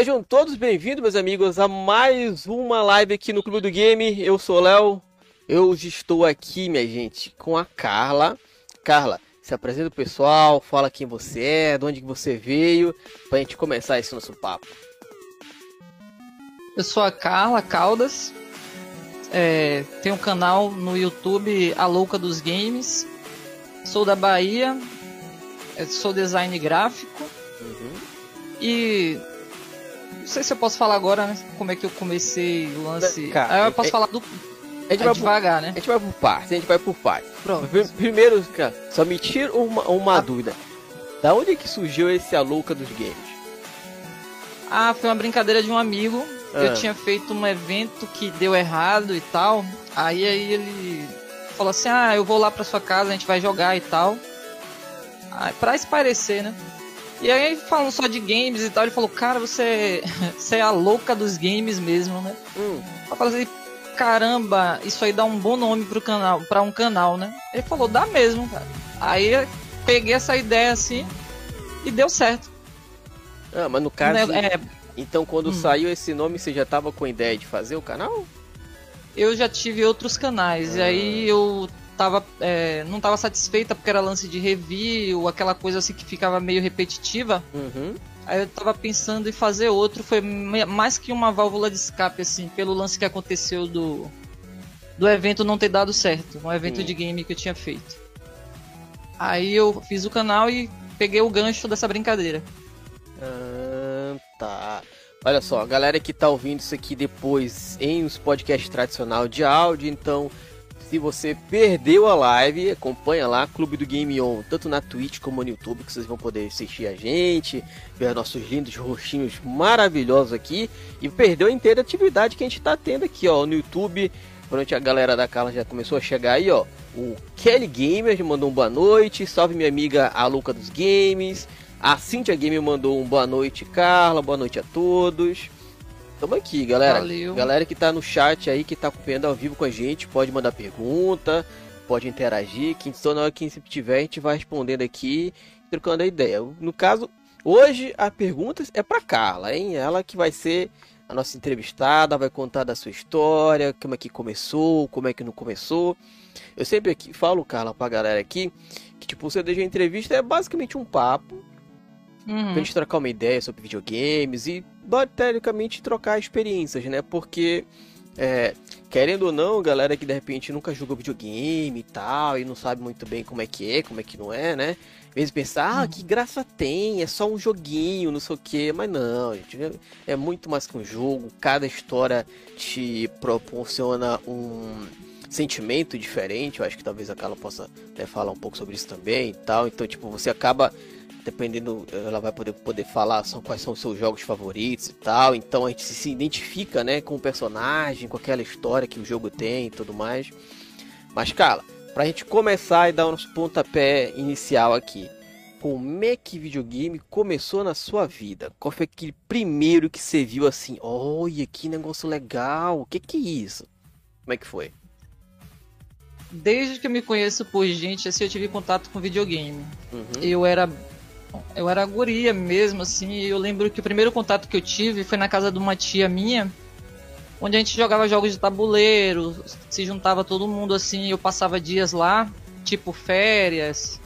Sejam todos bem-vindos, meus amigos, a mais uma live aqui no Clube do Game. Eu sou o Léo. Eu estou aqui, minha gente, com a Carla. Carla, se apresenta o pessoal, fala quem você é, de onde você veio, pra gente começar esse nosso papo. Eu sou a Carla Caldas. É, tenho um canal no YouTube A Louca dos Games. Sou da Bahia. é, Sou design gráfico. Uhum. E. Não sei se eu posso falar agora, né? Como é que eu comecei o lance. Cara, Ah, eu posso é- falar do. A gente, é vai por, devagar, a né? gente vai por partes, a gente vai por partes. Pronto. Pr- Primeiro, cara, só me tira uma, uma Ah. dúvida. Da onde é que surgiu esse A Louca dos Games? Ah, foi uma brincadeira de um amigo. Ah. Eu tinha feito um evento que deu errado e tal. Aí, aí ele falou assim: Ah, eu vou lá pra sua casa, a gente vai jogar e tal. Ah, pra esparecer, né? E aí, falando só de games e tal, ele falou: Cara, você, você é a louca dos games mesmo, né? Hum, Eu falei assim: Caramba, isso aí dá um bom nome pro canal, pra um canal, né? Ele falou: Dá mesmo, cara. Aí peguei essa ideia assim e deu certo. ah, mas no caso, Né, é, então quando Hum. saiu esse nome, você já tava com a ideia de fazer o canal? eu já tive outros canais, e aí eu tava, é, não tava satisfeita porque era lance de review, aquela coisa assim que ficava meio repetitiva. Uhum. Aí eu tava pensando em fazer outro, foi mais que uma válvula de escape, assim, pelo lance que aconteceu do, do evento não ter dado certo, um evento de game que eu tinha feito. Aí eu fiz o canal e peguei o gancho dessa brincadeira. Ah, tá. Olha só, a galera que tá ouvindo isso aqui depois em os podcasts tradicional de áudio, então se você perdeu a live, acompanha lá Clube do Game On, tanto na Twitch como no YouTube, que vocês vão poder assistir a gente, ver nossos lindos rostinhos maravilhosos aqui e perdeu a interatividade que a gente tá tendo aqui, ó, no YouTube. Pronto, a galera da Carla já começou a chegar aí, ó. O Kelly Gamer mandou um boa noite. Salve minha amiga a Luca dos Games. A Cintia Gamer mandou um boa noite, Carla. Boa noite a todos. Tamo aqui, galera. Valeu. Galera que tá no chat aí, que tá acompanhando ao vivo com a gente, pode mandar pergunta, pode interagir. Que então, na hora que sempre tiver, a gente vai respondendo aqui, trocando a ideia. No caso, hoje a pergunta é pra Carla, hein? Ela que vai ser a nossa entrevistada, vai contar da sua história, como é que começou, como é que não começou. Eu sempre aqui falo, Carla, pra galera aqui, que tipo, o CD de entrevista é basicamente um papo, Uhum. pra gente trocar uma ideia sobre videogames e, teoricamente, trocar experiências, né? Porque, é, querendo ou não, galera que de repente nunca jogou videogame e tal, e não sabe muito bem como é que é, como é que não é, né? Às vezes pensar, ah, que graça tem, é só um joguinho, não sei o que, mas não, gente, é- é muito mais que um jogo, cada história te proporciona um sentimento diferente, eu acho que talvez a Carla possa até falar um pouco sobre isso também e tal, então, tipo, você acaba dependendo, ela vai poder, poder falar são, quais são os seus jogos favoritos e tal. Então a gente se identifica, né, com o personagem, com aquela história que o jogo tem e tudo mais. Mas, cara, pra gente começar e dar o nosso pontapé inicial aqui. Como é que videogame começou na sua vida? Qual foi aquele primeiro que você viu assim? Olha, que negócio legal, o que que é isso? Como é que foi? Desde que eu me conheço por gente, assim, eu tive contato com videogame. Uhum. Eu era eu era guria mesmo, assim, e eu lembro que o primeiro contato que eu tive foi na casa de uma tia minha, onde a gente jogava jogos de tabuleiro, se juntava todo mundo assim, eu passava dias lá, tipo férias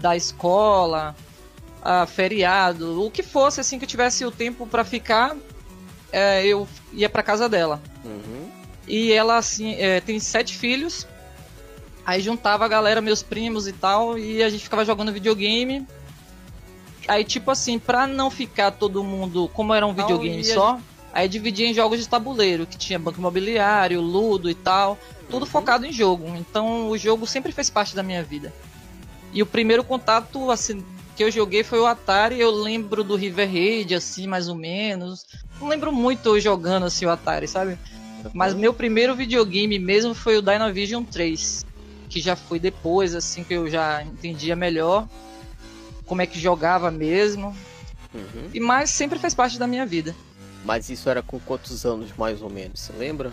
da escola, ah, feriado, o que fosse assim que eu tivesse o tempo pra ficar, é, eu ia pra casa dela. Uhum. E ela, assim, é, tem sete filhos. Aí juntava a galera, meus primos e tal, e a gente ficava jogando videogame. Aí, tipo assim, pra não ficar todo mundo, como era um videogame só, aí dividia em jogos de tabuleiro, que tinha banco imobiliário, ludo e tal, tudo Uhum. focado em jogo. Então o jogo sempre fez parte da minha vida. E o primeiro contato, assim, que eu joguei foi o Atari, eu lembro do River Raid, assim, mais ou menos. Não lembro muito eu jogando, assim, o Atari, sabe? Mas meu primeiro videogame mesmo foi o Dynavision 3, que já foi depois, assim, que eu já entendia melhor como é que jogava mesmo. Uhum. E mais sempre fez parte da minha vida. Mas isso era com quantos anos mais ou menos? Você lembra?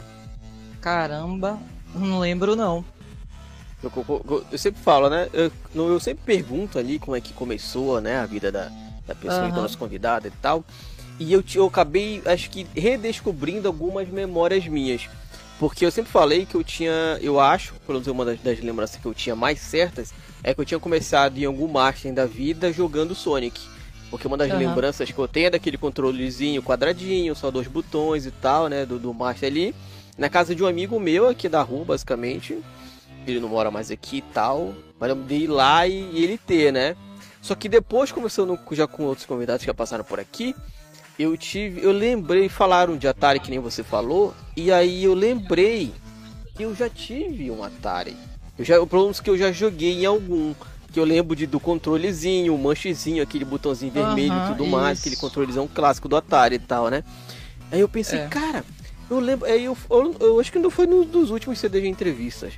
Caramba, não lembro não. Eu, eu- eu- sempre falo, né? Eu, eu sempre pergunto ali como é que começou, né? A vida da, da pessoa, Aham. da nossa convidada e tal. e eu, eu acabei, acho que, redescobrindo algumas memórias minhas. Porque eu sempre falei que eu tinha, eu acho, pelo menos uma das, das, lembranças que eu tinha mais certas, é que eu tinha começado em algum Master da vida jogando Sonic. Porque uma das uhum. lembranças que eu tenho é daquele controlezinho quadradinho, só dois botões e tal, né, do, do Master ali. Na casa de um amigo meu aqui da rua, basicamente. Ele não mora mais aqui e tal. Mas eu de ir lá e, e ele ter, né? Só que depois, conversando já com outros convidados que já passaram por aqui, eu tive, eu lembrei, falaram de Atari que nem você falou, e aí eu lembrei que eu já tive um Atari. Eu já, pelo menos que eu já joguei em algum, que eu lembro de, do controlezinho, o manchezinho, aquele botãozinho vermelho e tudo isso. mais, aquele controlezão clássico do Atari e tal, né? Aí eu pensei, é. cara, eu lembro, aí eu, eu, eu, acho que não foi nos dos últimos CDs de entrevistas.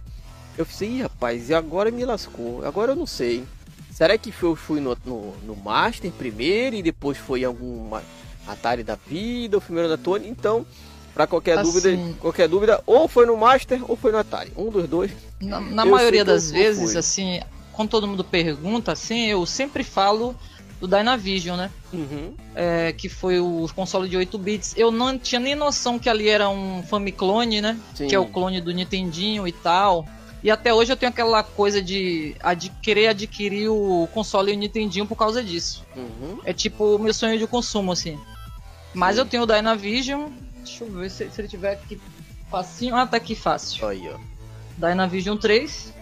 Eu pensei, Ih, rapaz, e agora me lascou, agora eu não sei. Será que eu fui no, no, no Master primeiro e depois foi alguma Atari da vida, o primeiro da Tony. Então, para qualquer assim, dúvida, qualquer dúvida, ou foi no Master ou foi no Atari. Um dos dois. Na, na maioria das vezes, fui. assim, quando todo mundo pergunta, assim, eu sempre falo do Dynavision, né? Uhum. É, que foi o console de 8 bits. Eu não tinha nem noção que ali era um Famiclone, né? Sim. Que é o clone do Nintendinho e tal. E até hoje eu tenho aquela coisa de ad querer adquirir o console e o Nintendinho por causa disso. Uhum. É tipo o meu sonho de consumo, assim. Mas eu tenho o Dynavision. Deixa eu ver se, se ele tiver aqui facinho. Ah, tá aqui fácil. Aí, ó. Dynavision 3.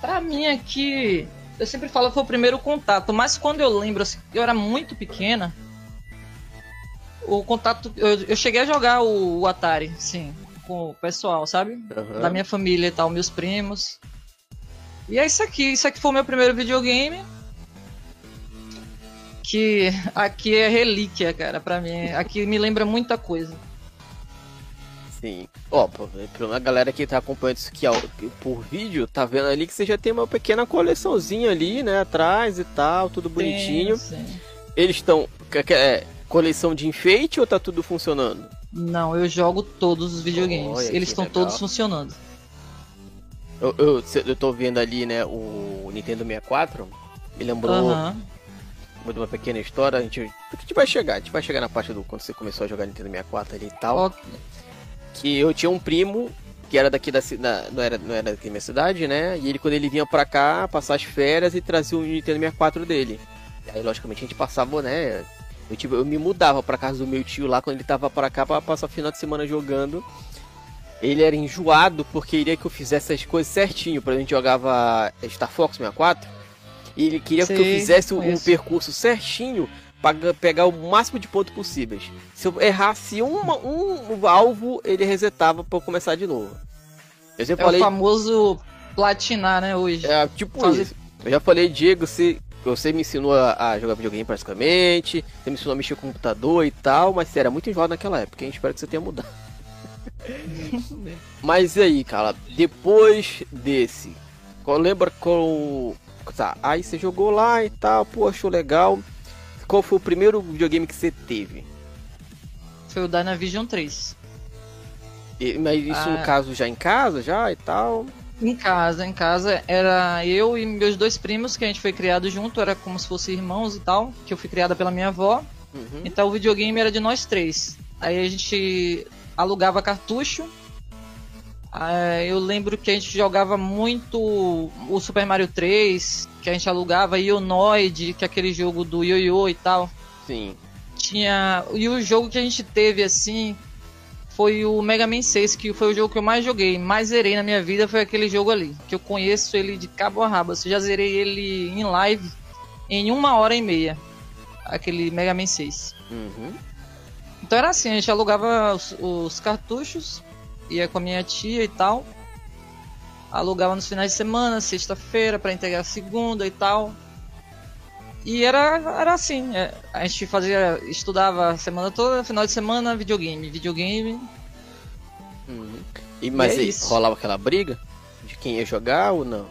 Pra mim aqui, eu sempre falo que foi o primeiro contato, mas quando eu lembro, assim, eu era muito pequena. O contato. Eu, eu cheguei a jogar o, o, Atari, sim, com o pessoal, sabe? Uhum. Da minha família e tal, meus primos. E é isso aqui, isso aqui foi o meu primeiro videogame que aqui é relíquia, cara, para mim. Aqui me lembra muita coisa. Sim. Ó, oh, a galera que tá acompanhando isso aqui ó, por vídeo, tá vendo ali que você já tem uma pequena coleçãozinha ali, né, atrás e tal, tudo bonitinho. Sim, sim. Eles estão é, coleção de enfeite ou tá tudo funcionando? Não, eu jogo todos os videogames. Olha, Eles estão todos funcionando. Eu, eu, eu tô vendo ali, né, o Nintendo 64. Me lembrou de uma pequena história, a gente, a gente vai chegar, a gente vai chegar na parte do quando você começou a jogar Nintendo 64 ali e tal. Okay. Que eu tinha um primo que era daqui da cidade, não era, não era daqui da minha cidade, né? E ele quando ele vinha pra cá, passar as férias e trazia o Nintendo 64 dele. E aí, logicamente, a gente passava, né? Eu, tipo, eu me mudava pra casa do meu tio lá quando ele tava pra cá pra passar o final de semana jogando. Ele era enjoado porque queria que eu fizesse as coisas certinho. Por exemplo, a gente jogava Star Fox 64. E ele queria Sim, que eu fizesse um percurso certinho para pegar o máximo de pontos possíveis. Se eu errasse uma, um alvo, ele resetava para começar de novo. Eu é falei... o famoso platinar, né, hoje. É, tipo Fazer... isso. Eu já falei, Diego, você, você me ensinou a, a, jogar videogame praticamente, você me ensinou a mexer com computador e tal, mas você era muito enjoado naquela época, hein? Espero que você tenha mudado. mas e aí, cara, depois desse, lembra com Tá, aí você jogou lá e tal, pô, achou legal. Qual foi o primeiro videogame que você teve? Foi o Dynavision 3. E, mas isso ah, no caso já em casa, já e tal? Em casa, em casa. Era eu e meus dois primos que a gente foi criado junto, era como se fossem irmãos e tal, que eu fui criada pela minha avó. Uhum. Então o videogame era de nós três. Aí a gente alugava cartucho ah, eu lembro que a gente jogava muito o Super Mario 3, que a gente alugava, e o Noid, que é aquele jogo do Yo-Yo e tal. Sim. Tinha. E o jogo que a gente teve assim foi o Mega Man 6, que foi o jogo que eu mais joguei, mais zerei na minha vida foi aquele jogo ali. Que eu conheço ele de cabo a rabo. Eu já zerei ele em live em uma hora e meia. Aquele Mega Man 6. Uhum. Então era assim, a gente alugava os, os cartuchos ia com a minha tia e tal. Alugava nos finais de semana, sexta-feira, para entregar segunda e tal. E era, era assim, é, a gente fazia, estudava a semana toda, final de semana, videogame, videogame. Hum. E, mas e é aí, rolava aquela briga? De quem ia jogar ou não?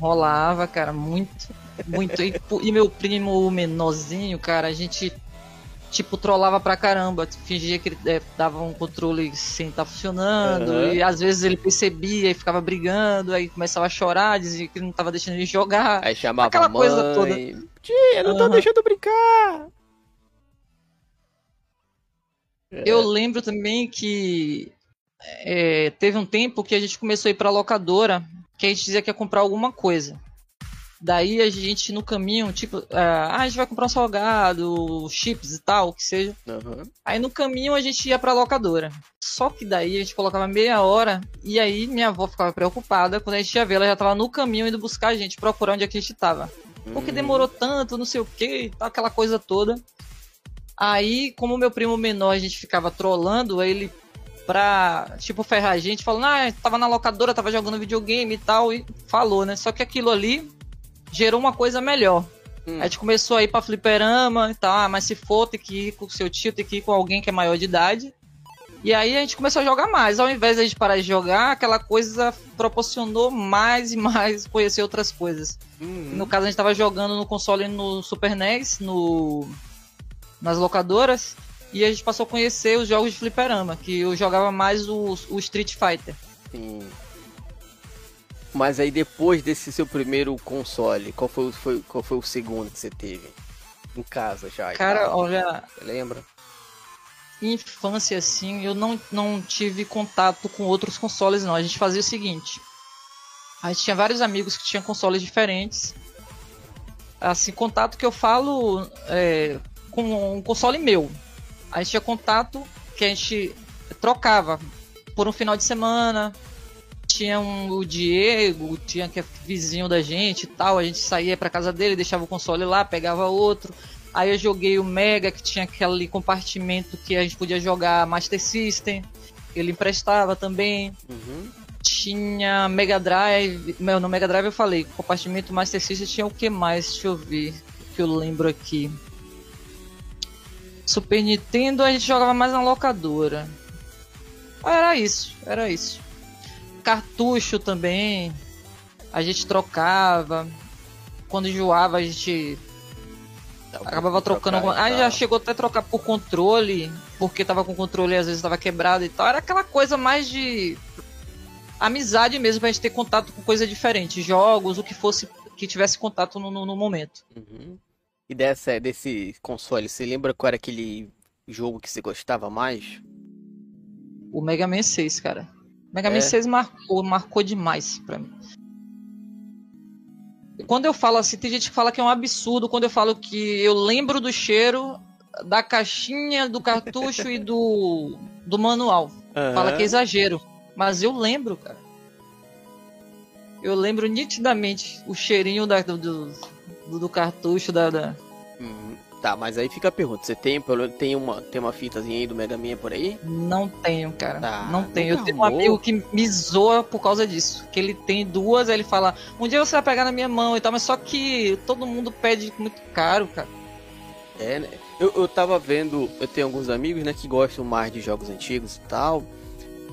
Rolava, cara, muito, muito. e, e meu primo menorzinho, cara, a gente tipo, trollava pra caramba, fingia que ele é, dava um controle sem estar tá funcionando, uhum. e às vezes ele percebia e ficava brigando, aí começava a chorar, dizia que não tava deixando ele jogar. Aí chamava Aquela mãe, coisa toda. Tia, não uhum. tá deixando brincar! É. Eu lembro também que é, teve um tempo que a gente começou a ir pra locadora, que a gente dizia que ia comprar alguma coisa. Daí a gente no caminho, tipo, uh, ah, a gente vai comprar um salgado, chips e tal, que seja. Uhum. Aí no caminho a gente ia pra locadora. Só que daí a gente colocava meia hora e aí minha avó ficava preocupada. Quando a gente ia ver, ela já tava no caminho indo buscar a gente, procurar onde é que a gente tava. Porque demorou tanto, não sei o que, aquela coisa toda. Aí, como meu primo menor a gente ficava trolando, aí ele pra, tipo, ferrar a gente, falando, ah, tava na locadora, tava jogando videogame e tal, e falou, né? Só que aquilo ali gerou uma coisa melhor. Hum. A gente começou a ir pra fliperama e tal, ah, mas se for, tem que ir com o seu tio, tem que ir com alguém que é maior de idade. E aí a gente começou a jogar mais. Ao invés de a gente parar de jogar, aquela coisa proporcionou mais e mais conhecer outras coisas. Uhum. No caso, a gente tava jogando no console no Super NES, no... nas locadoras. E a gente passou a conhecer os jogos de fliperama, que eu jogava mais o, o Street Fighter. Sim. Mas aí depois desse seu primeiro console, qual foi, foi, qual foi o segundo que você teve? Em casa já. Cara, olha. Lembra? Infância, assim, eu não, não tive contato com outros consoles, não. A gente fazia o seguinte. A gente tinha vários amigos que tinham consoles diferentes. Assim, contato que eu falo é, com um console meu. A gente tinha contato que a gente trocava por um final de semana, tinha um, o Diego, tinha que é vizinho da gente e tal. A gente saía pra casa dele, deixava o console lá, pegava outro. Aí eu joguei o Mega, que tinha aquele compartimento que a gente podia jogar Master System. Ele emprestava também. Uhum. Tinha Mega Drive. Meu, no Mega Drive eu falei, compartimento Master System tinha o que mais? Deixa eu ver. Que eu lembro aqui. Super Nintendo a gente jogava mais na locadora. Era isso, era isso cartucho também. A gente trocava. Quando enjoava, a gente acabava trocando. Trocar, ah, já chegou até a trocar por controle, porque tava com controle às vezes tava quebrado e tal. Era aquela coisa mais de amizade mesmo pra gente ter contato com coisa diferente, jogos, o que fosse que tivesse contato no, no, no momento. Uhum. E dessa, desse console, você lembra qual era aquele jogo que você gostava mais? O Mega Man 6, cara. Mega Man é. 6 marcou, marcou demais pra mim. Quando eu falo assim, tem gente que fala que é um absurdo quando eu falo que eu lembro do cheiro da caixinha, do cartucho e do, do manual. Uhum. Fala que é exagero. Mas eu lembro, cara. Eu lembro nitidamente o cheirinho da, do, do, do cartucho da, da, Tá, mas aí fica a pergunta: você tem, tem, uma, tem uma fitazinha aí do Mega Man por aí? Não tenho, cara. Tá, não tenho. Eu tenho um amigo que me zoa por causa disso. Que ele tem duas, aí ele fala: um dia você vai pegar na minha mão e tal, mas só que todo mundo pede muito caro, cara. É, né? Eu, eu tava vendo, eu tenho alguns amigos, né, que gostam mais de jogos antigos e tal.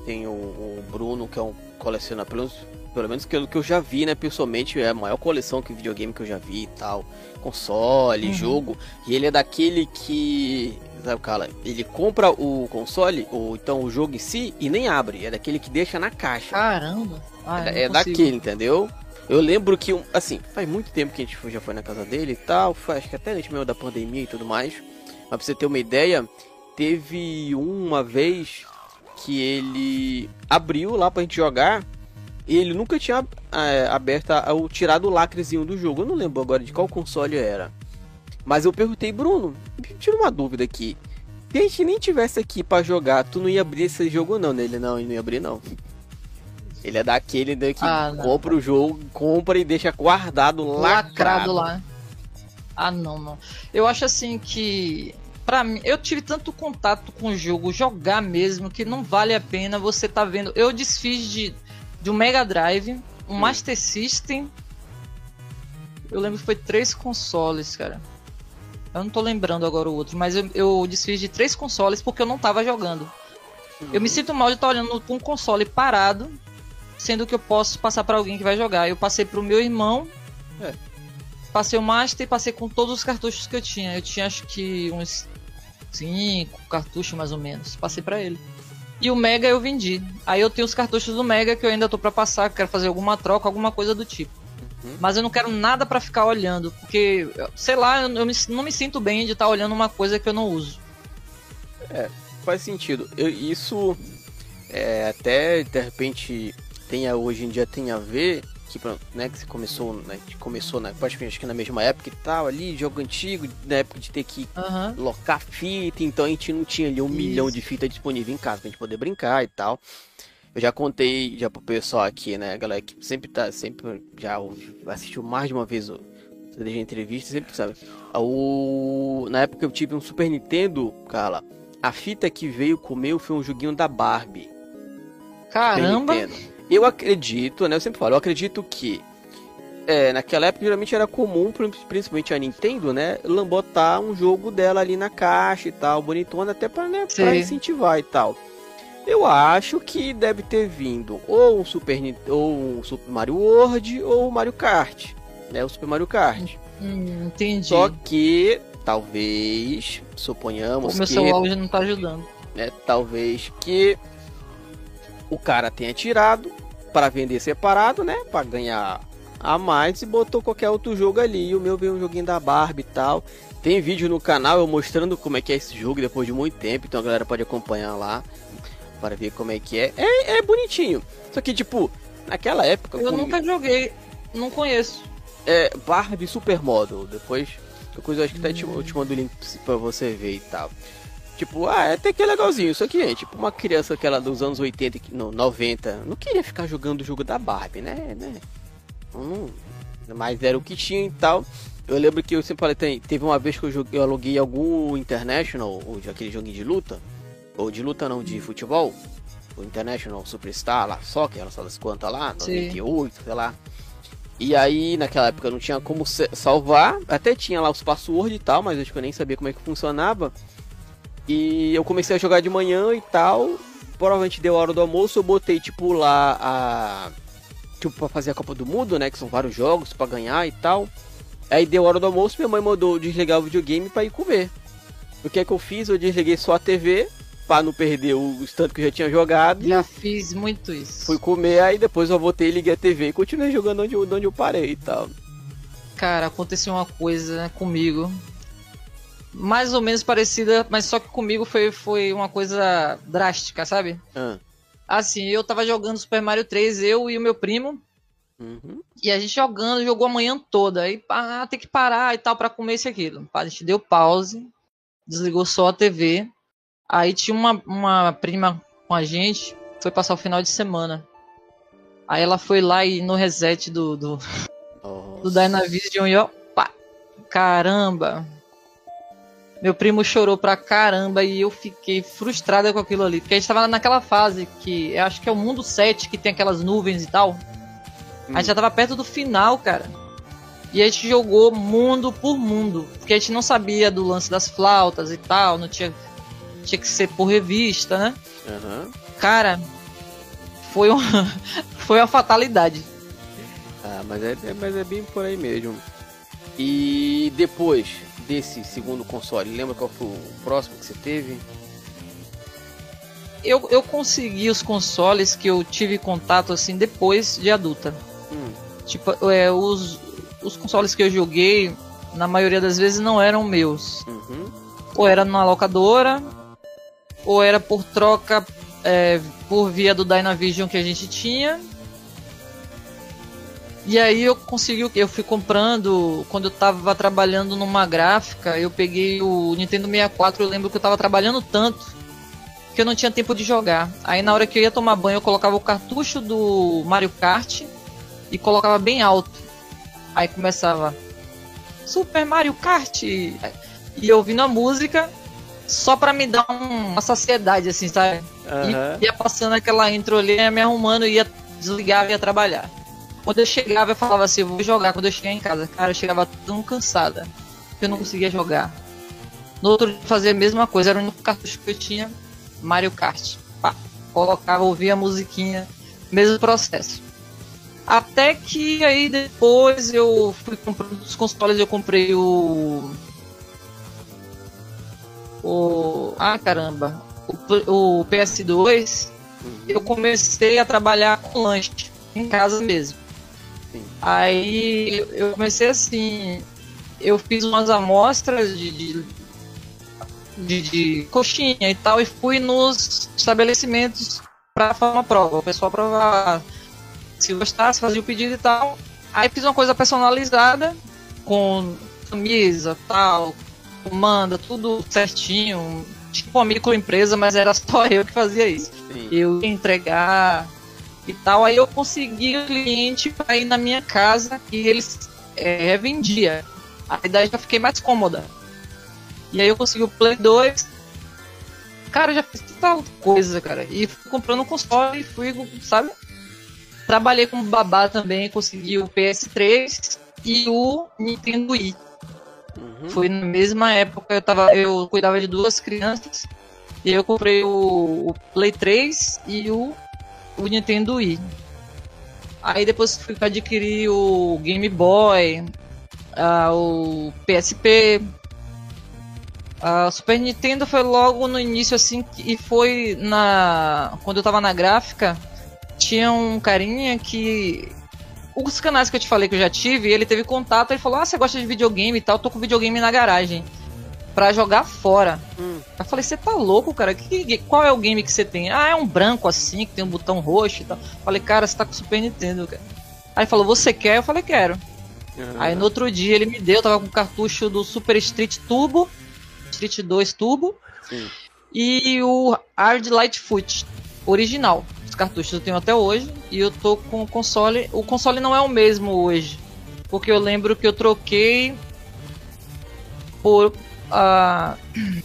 Tem o, o Bruno, que é um colecionador, pelo menos, pelo menos que, que eu já vi, né, pessoalmente, é a maior coleção que videogame que eu já vi e tal console, uhum. jogo, e ele é daquele que. Sabe, cara, ele compra o console, ou então o jogo em si, e nem abre. É daquele que deixa na caixa. Caramba! Ah, é, é daquele, entendeu? Eu lembro que, assim, faz muito tempo que a gente já foi na casa dele e tal, foi, acho que até antes mesmo da pandemia e tudo mais. Mas pra você ter uma ideia, teve uma vez que ele abriu lá pra gente jogar e ele nunca tinha é, aberto o tirado o lacrezinho do jogo. Eu não lembro agora de qual console era. Mas eu perguntei, Bruno, tira uma dúvida aqui. Se a gente nem tivesse aqui para jogar, tu não ia abrir esse jogo não, né? Ele não, ele não ia abrir não. Ele é daquele né, que ah, compra o jogo, compra e deixa guardado lacrado. lacrado lá. Ah, não, não. Eu acho assim que para mim, eu tive tanto contato com o jogo, jogar mesmo, que não vale a pena você tá vendo. Eu desfiz de de um Mega Drive, um hum. Master System. Eu lembro que foi três consoles, cara. Eu não tô lembrando agora o outro, mas eu, eu desfiz de três consoles porque eu não tava jogando. Hum. Eu me sinto mal de estar olhando pra um console parado, sendo que eu posso passar para alguém que vai jogar. Eu passei pro meu irmão. É. Passei o Master e passei com todos os cartuchos que eu tinha. Eu tinha acho que uns cinco cartuchos mais ou menos. Passei para ele. E o Mega eu vendi. Aí eu tenho os cartuchos do Mega que eu ainda tô para passar, quero fazer alguma troca, alguma coisa do tipo. Uhum. Mas eu não quero nada para ficar olhando, porque, sei lá, eu, eu me, não me sinto bem de estar tá olhando uma coisa que eu não uso. É. faz sentido. Eu, isso é, até de repente tenha hoje em dia tem a ver que, né, que começou, né, começou na, acho que na mesma época e tal, ali, jogo antigo, na época de ter que Uhum. locar fita, então a gente não tinha ali um Isso. milhão de fita disponível em casa pra gente poder brincar e tal. Eu já contei já pro pessoal aqui, né, galera que sempre tá, sempre já assistiu mais de uma vez o CDG Entrevista, sempre sabe. O, na época eu tive um Super Nintendo, cara, a fita que veio com o meu foi um joguinho da Barbie. Caramba! Eu acredito, né? Eu sempre falo, eu acredito que é, naquela época geralmente era comum, pri- principalmente a Nintendo, né? Lambotar um jogo dela ali na caixa e tal, bonitona, até pra, né, pra incentivar e tal. Eu acho que deve ter vindo ou um Super ou um Super Mario World ou Mario Kart, né? O Super Mario Kart. Hum, entendi. Só que talvez, O suponhamos meu que celular hoje não tá ajudando. né? Talvez que o cara tenha tirado para vender separado, né? Para ganhar a mais e botou qualquer outro jogo ali. E o meu veio um joguinho da Barbie e tal. Tem vídeo no canal eu mostrando como é que é esse jogo depois de muito tempo, então a galera pode acompanhar lá para ver como é que é. É, é bonitinho. Só que tipo, naquela época Eu nunca joguei, não conheço. é Barbie Supermodel. Depois, coisa eu acho que tá te, eu te mando o link pra você ver e tal. Tipo, ah, é até que é legalzinho. Só que, é, tipo, uma criança aquela dos anos 80, que- não, 90, não queria ficar jogando o jogo da Barbie, né? né? Não, mas era o que tinha e tal. Eu lembro que eu sempre falei, tem- teve uma vez que eu, joguei, eu aluguei algum International, ou de- aquele joguinho de luta, ou de luta não, de futebol, o International Superstar lá, só que elas das quantas lá, Sim. 98, sei lá. E aí, naquela época não tinha como salvar, até tinha lá os passwords e tal, mas acho que eu nem sabia como é que funcionava. E eu comecei a jogar de manhã e tal, provavelmente deu a hora do almoço, eu botei tipo lá a tipo pra fazer a Copa do Mundo, né, que são vários jogos pra ganhar e tal. Aí deu a hora do almoço, minha mãe mandou desligar o videogame pra ir comer. O que é que eu fiz? Eu desliguei só a TV pra não perder o tanto que eu já tinha jogado. Já fiz muito isso. Fui comer, aí depois eu voltei, liguei a TV e continuei jogando onde, onde eu parei e tal. Cara, aconteceu uma coisa comigo. Mais ou menos parecida, mas só que comigo foi, foi uma coisa drástica, sabe? Ah, Assim, eu tava jogando Super Mario 3, eu e o meu primo. uhum. E a gente jogando, jogou a manhã toda. Aí pá, tem que parar e tal pra comer isso e aquilo. A gente deu pause, desligou só a TV. Aí tinha uma, uma prima com a gente, foi passar o final de semana. Aí ela foi lá e no reset do, do, do. Dynavision e ó, pá, caramba. Meu primo chorou pra caramba e eu fiquei frustrada com aquilo ali. Porque a gente tava naquela fase que eu acho que é o mundo 7 que tem aquelas nuvens e tal. A gente já tava perto do final, cara. E a gente jogou mundo por mundo. Porque a gente não sabia do lance das flautas e tal. Não tinha. Tinha que ser por revista, né? Aham. Cara, foi uma, foi uma fatalidade. Ah, mas é, é- mas é bem por aí mesmo. E depois desse segundo console, lembra qual foi o próximo que você teve? Eu, eu consegui os consoles que eu tive contato assim depois de adulta. Hum, Tipo, é, os, os consoles que eu joguei, na maioria das vezes, não eram meus. uhum. Ou era numa locadora, ou era por troca é, por via do Dynavision que a gente tinha. E aí eu consegui, eu fui comprando, quando eu tava trabalhando numa gráfica, eu peguei o Nintendo 64, eu lembro que eu tava trabalhando tanto que eu não tinha tempo de jogar. Aí na hora que eu ia tomar banho, eu colocava o cartucho do Mario Kart e colocava bem alto. Aí começava Super Mario Kart e eu ouvindo a música só pra me dar um- uma saciedade assim, sabe? Aham. E ia passando aquela intro ali, ia me arrumando, ia desligar, ia trabalhar. Quando eu chegava, eu falava assim, vou jogar quando eu chegar em casa. Cara, eu chegava tão cansada que eu não conseguia jogar. No outro dia fazia a mesma coisa, era o único cartucho que eu tinha, Mario Kart. Pá, colocava, ouvia a musiquinha, mesmo processo. Até que aí depois eu fui comprando os consoles, eu comprei o. O. Ah caramba! O, o PS2, Uhum. eu comecei a trabalhar com lanche em casa mesmo. Sim. Aí eu- comecei assim, eu fiz umas amostras de, de- de, de coxinha e tal, e fui nos estabelecimentos pra fazer uma prova. O pessoal provar se gostasse, fazia o pedido e tal. Aí fiz uma coisa personalizada, com camisa, tal, comanda, tudo certinho. Tipo uma microempresa, mas era só eu que fazia isso. Sim. Eu ia entregar e tal. Aí eu consegui o cliente para ir na minha casa e eles é, revendia. Aí daí já fiquei mais cômoda. E aí eu consegui o Play 2. Cara, já fiz tanta coisa, cara. E fui comprando um console e fui, sabe? Trabalhei como babá também, consegui o PS3 e o Nintendo Wii. Uhum. Foi na mesma época, eu, tava, eu cuidava de duas crianças. E eu comprei o, o Play 3 e o, o Nintendo Wii. Aí depois fui adquirir o Game Boy, uh, o PSP. A Super Nintendo foi logo no início assim e foi na quando eu tava na gráfica tinha um carinha que os canais que eu te falei que eu já tive, ele teve contato, ele falou: "Ah, você gosta de videogame e tal, tô com videogame na garagem para jogar fora". Hum. Eu falei: "Você tá louco, cara? Que, qual é o game que você tem?". "Ah, é um branco assim, que tem um botão roxo e tal". Eu falei: "Cara, você tá com Super Nintendo, cara". Aí ele falou: "Você quer?". Eu falei: "Quero". Uhum. Aí no outro dia ele me deu, eu tava com o cartucho do Super Street Turbo, Street 2 Turbo, Sim. e o Hard Lightfoot original. Os cartuchos eu tenho até hoje e eu tô com o console. O console não é o mesmo hoje, porque eu lembro que eu troquei por uh,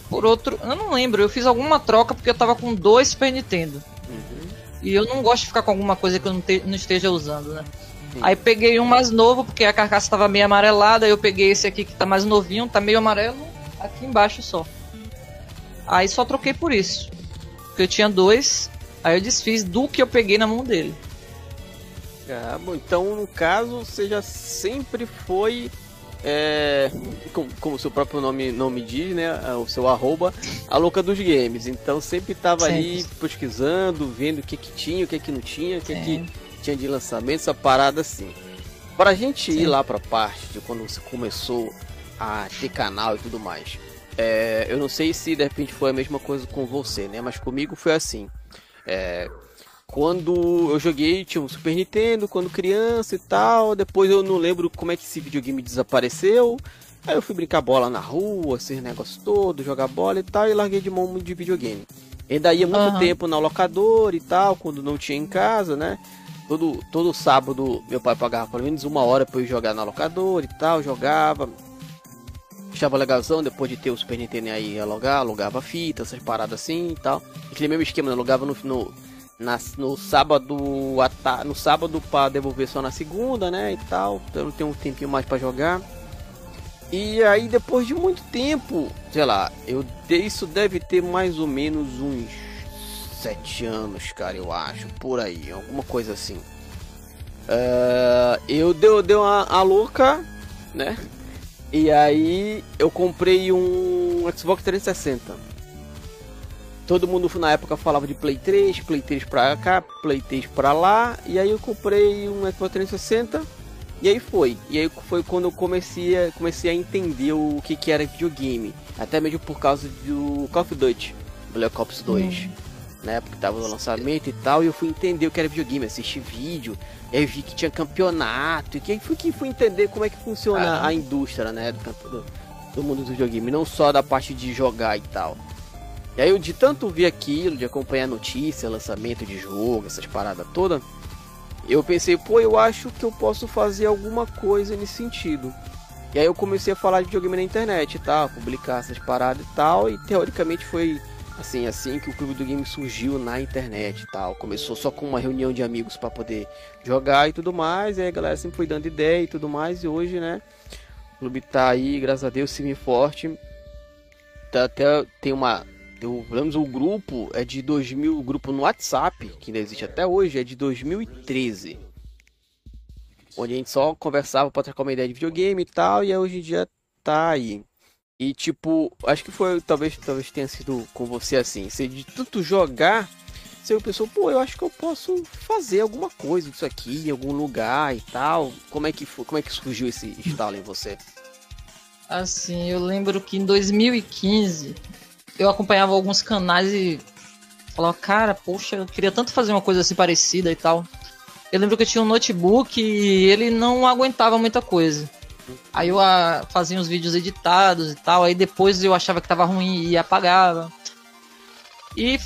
por outro. Eu não lembro, eu fiz alguma troca porque eu tava com dois Super Nintendo. Uhum. E eu não gosto de ficar com alguma coisa que eu não, te, não esteja usando, né? Aí peguei um mais novo, porque a carcaça estava meio amarelada. Eu peguei esse aqui que tá mais novinho, tá meio amarelo, aqui embaixo só. Aí só troquei por isso. Porque eu tinha dois, aí eu desfiz do que eu peguei na mão dele. Ah, bom, então no caso você já sempre foi é, como, como o seu próprio nome, nome diz, né? O seu arroba, a louca dos games. Então sempre tava sempre. ali pesquisando, vendo o que que tinha, o que que não tinha, o que que tinha de lançamento, essa parada assim. Para a gente Sim. ir lá para parte de quando você começou a ter canal e tudo mais. É, eu não sei se de repente foi a mesma coisa com você, né? Mas comigo foi assim. É, quando eu joguei, tinha um Super Nintendo, quando criança e tal. Depois eu não lembro como é que esse videogame desapareceu. Aí eu fui brincar bola na rua, esses negócios todos, jogar bola e tal, e larguei de mão de videogame. Ainda ia muito uhum. tempo na locadora e tal, quando não tinha em casa, né? todo, todo sábado meu pai pagava pelo menos uma hora para eu jogar na locadora e tal, jogava. Achava legalzão, depois de ter o Super Nintendo aí ia alugar, alugava fita, essas paradas assim e tal. Aquele mesmo esquema, né? alugava no, no, na, no sábado no sábado para devolver só na segunda, né? E tal. Então tem um tempinho mais para jogar. E aí depois de muito tempo, sei lá, eu isso deve ter mais ou menos uns sete anos, cara, eu acho, por aí, alguma coisa assim. Uh, eu deu, deu uma, a louca, né? E aí eu comprei um Xbox 360. Todo mundo na época falava de Play 3, Play 3 pra cá, Play 3 pra lá. E aí eu comprei um Xbox 360. E aí foi. E aí foi quando eu comecei a, comecei a entender o que, que era videogame. Até mesmo por causa do Call of Duty, Black Ops 2. Hum né? Porque tava no lançamento e tal, e eu fui entender o que era videogame, assistir vídeo, aí eu vi que tinha campeonato, e que fui que fui entender como é que funciona a indústria, né? Do, do, do, mundo do videogame, não só da parte de jogar e tal. E aí eu de tanto ver aquilo, de acompanhar notícia, lançamento de jogo, essas paradas todas, eu pensei, pô, eu acho que eu posso fazer alguma coisa nesse sentido. E aí eu comecei a falar de videogame na internet e tal, publicar essas paradas e tal, e teoricamente foi assim, assim que o Clube do Game surgiu na internet tal. Começou só com uma reunião de amigos para poder jogar e tudo mais. E aí a galera sempre foi dando ideia e tudo mais. E hoje, né, o clube tá aí, graças a Deus, firme forte. Tá, até tem uma. Pelo menos o grupo é de 2000, o grupo no WhatsApp, que ainda existe até hoje, é de 2013. Onde a gente só conversava para trocar uma ideia de videogame e tal, e hoje em dia tá aí. E tipo, acho que foi, talvez, talvez tenha sido com você assim, você de tanto jogar, você pensou, pô, eu acho que eu posso fazer alguma coisa disso aqui, em algum lugar e tal. Como é que foi, como é que surgiu esse estalo em você? Assim, eu lembro que em 2015 eu acompanhava alguns canais e falava, cara, poxa, eu queria tanto fazer uma coisa assim parecida e tal. Eu lembro que eu tinha um notebook e ele não aguentava muita coisa. Aí eu a, fazia uns vídeos editados e tal, aí depois eu achava que tava ruim e apagava. E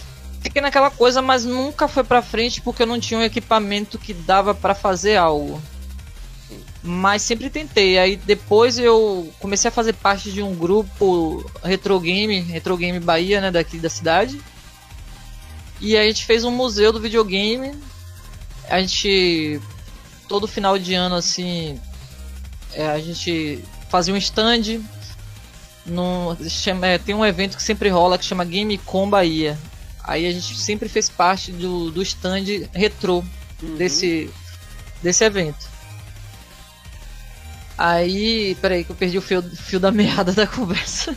fiquei naquela coisa, mas nunca foi pra frente porque eu não tinha um equipamento que dava para fazer algo. Mas sempre tentei. Aí depois eu comecei a fazer parte de um grupo Retro Game, Retro Game Bahia, né, daqui da cidade. E a gente fez um museu do videogame. A gente todo final de ano assim, é, a gente fazia um stand no, chama, é, tem um evento que sempre rola que chama Game Com Bahia. Aí a gente sempre fez parte do, do stand retrô uhum. desse, desse evento. Aí, peraí, que eu perdi o fio, fio da meada da conversa.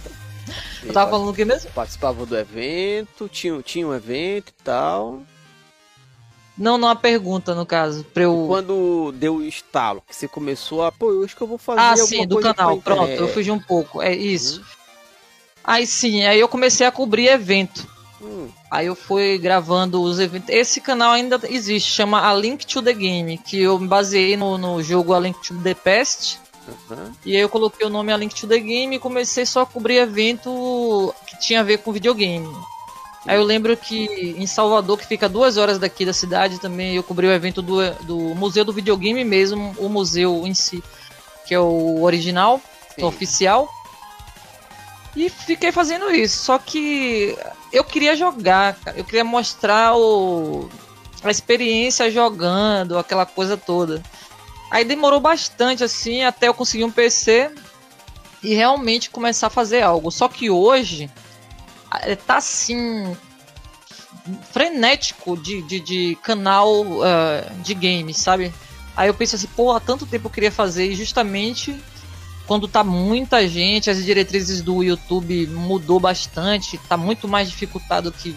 eu tava falando o que mesmo? Participava do evento, tinha, tinha um evento e tal. Não, não a pergunta, no caso. Pra eu... Quando deu o estalo, que você começou a, pô, eu acho que eu vou fazer Ah, sim, do canal, pronto, eu fugi um pouco, é isso. Uhum. Aí sim, aí eu comecei a cobrir evento. Hum. Aí eu fui gravando os eventos. Esse canal ainda existe, chama A Link to the Game, que eu me baseei no, no jogo A Link to the Past. Uhum. E aí eu coloquei o nome A Link to the Game e comecei só a cobrir evento que tinha a ver com videogame. Aí eu lembro que em Salvador, que fica duas horas daqui da cidade, também eu cobri o evento do, do Museu do Videogame mesmo, o museu em si, que é o original, o oficial. E fiquei fazendo isso. Só que eu queria jogar, cara. Eu queria mostrar o, a experiência jogando, aquela coisa toda. Aí demorou bastante assim até eu conseguir um PC e realmente começar a fazer algo. Só que hoje tá assim frenético de, de, de canal uh, de games, sabe? Aí eu pensei assim, pô, há tanto tempo eu queria fazer e justamente quando tá muita gente, as diretrizes do YouTube mudou bastante, tá muito mais dificultado que,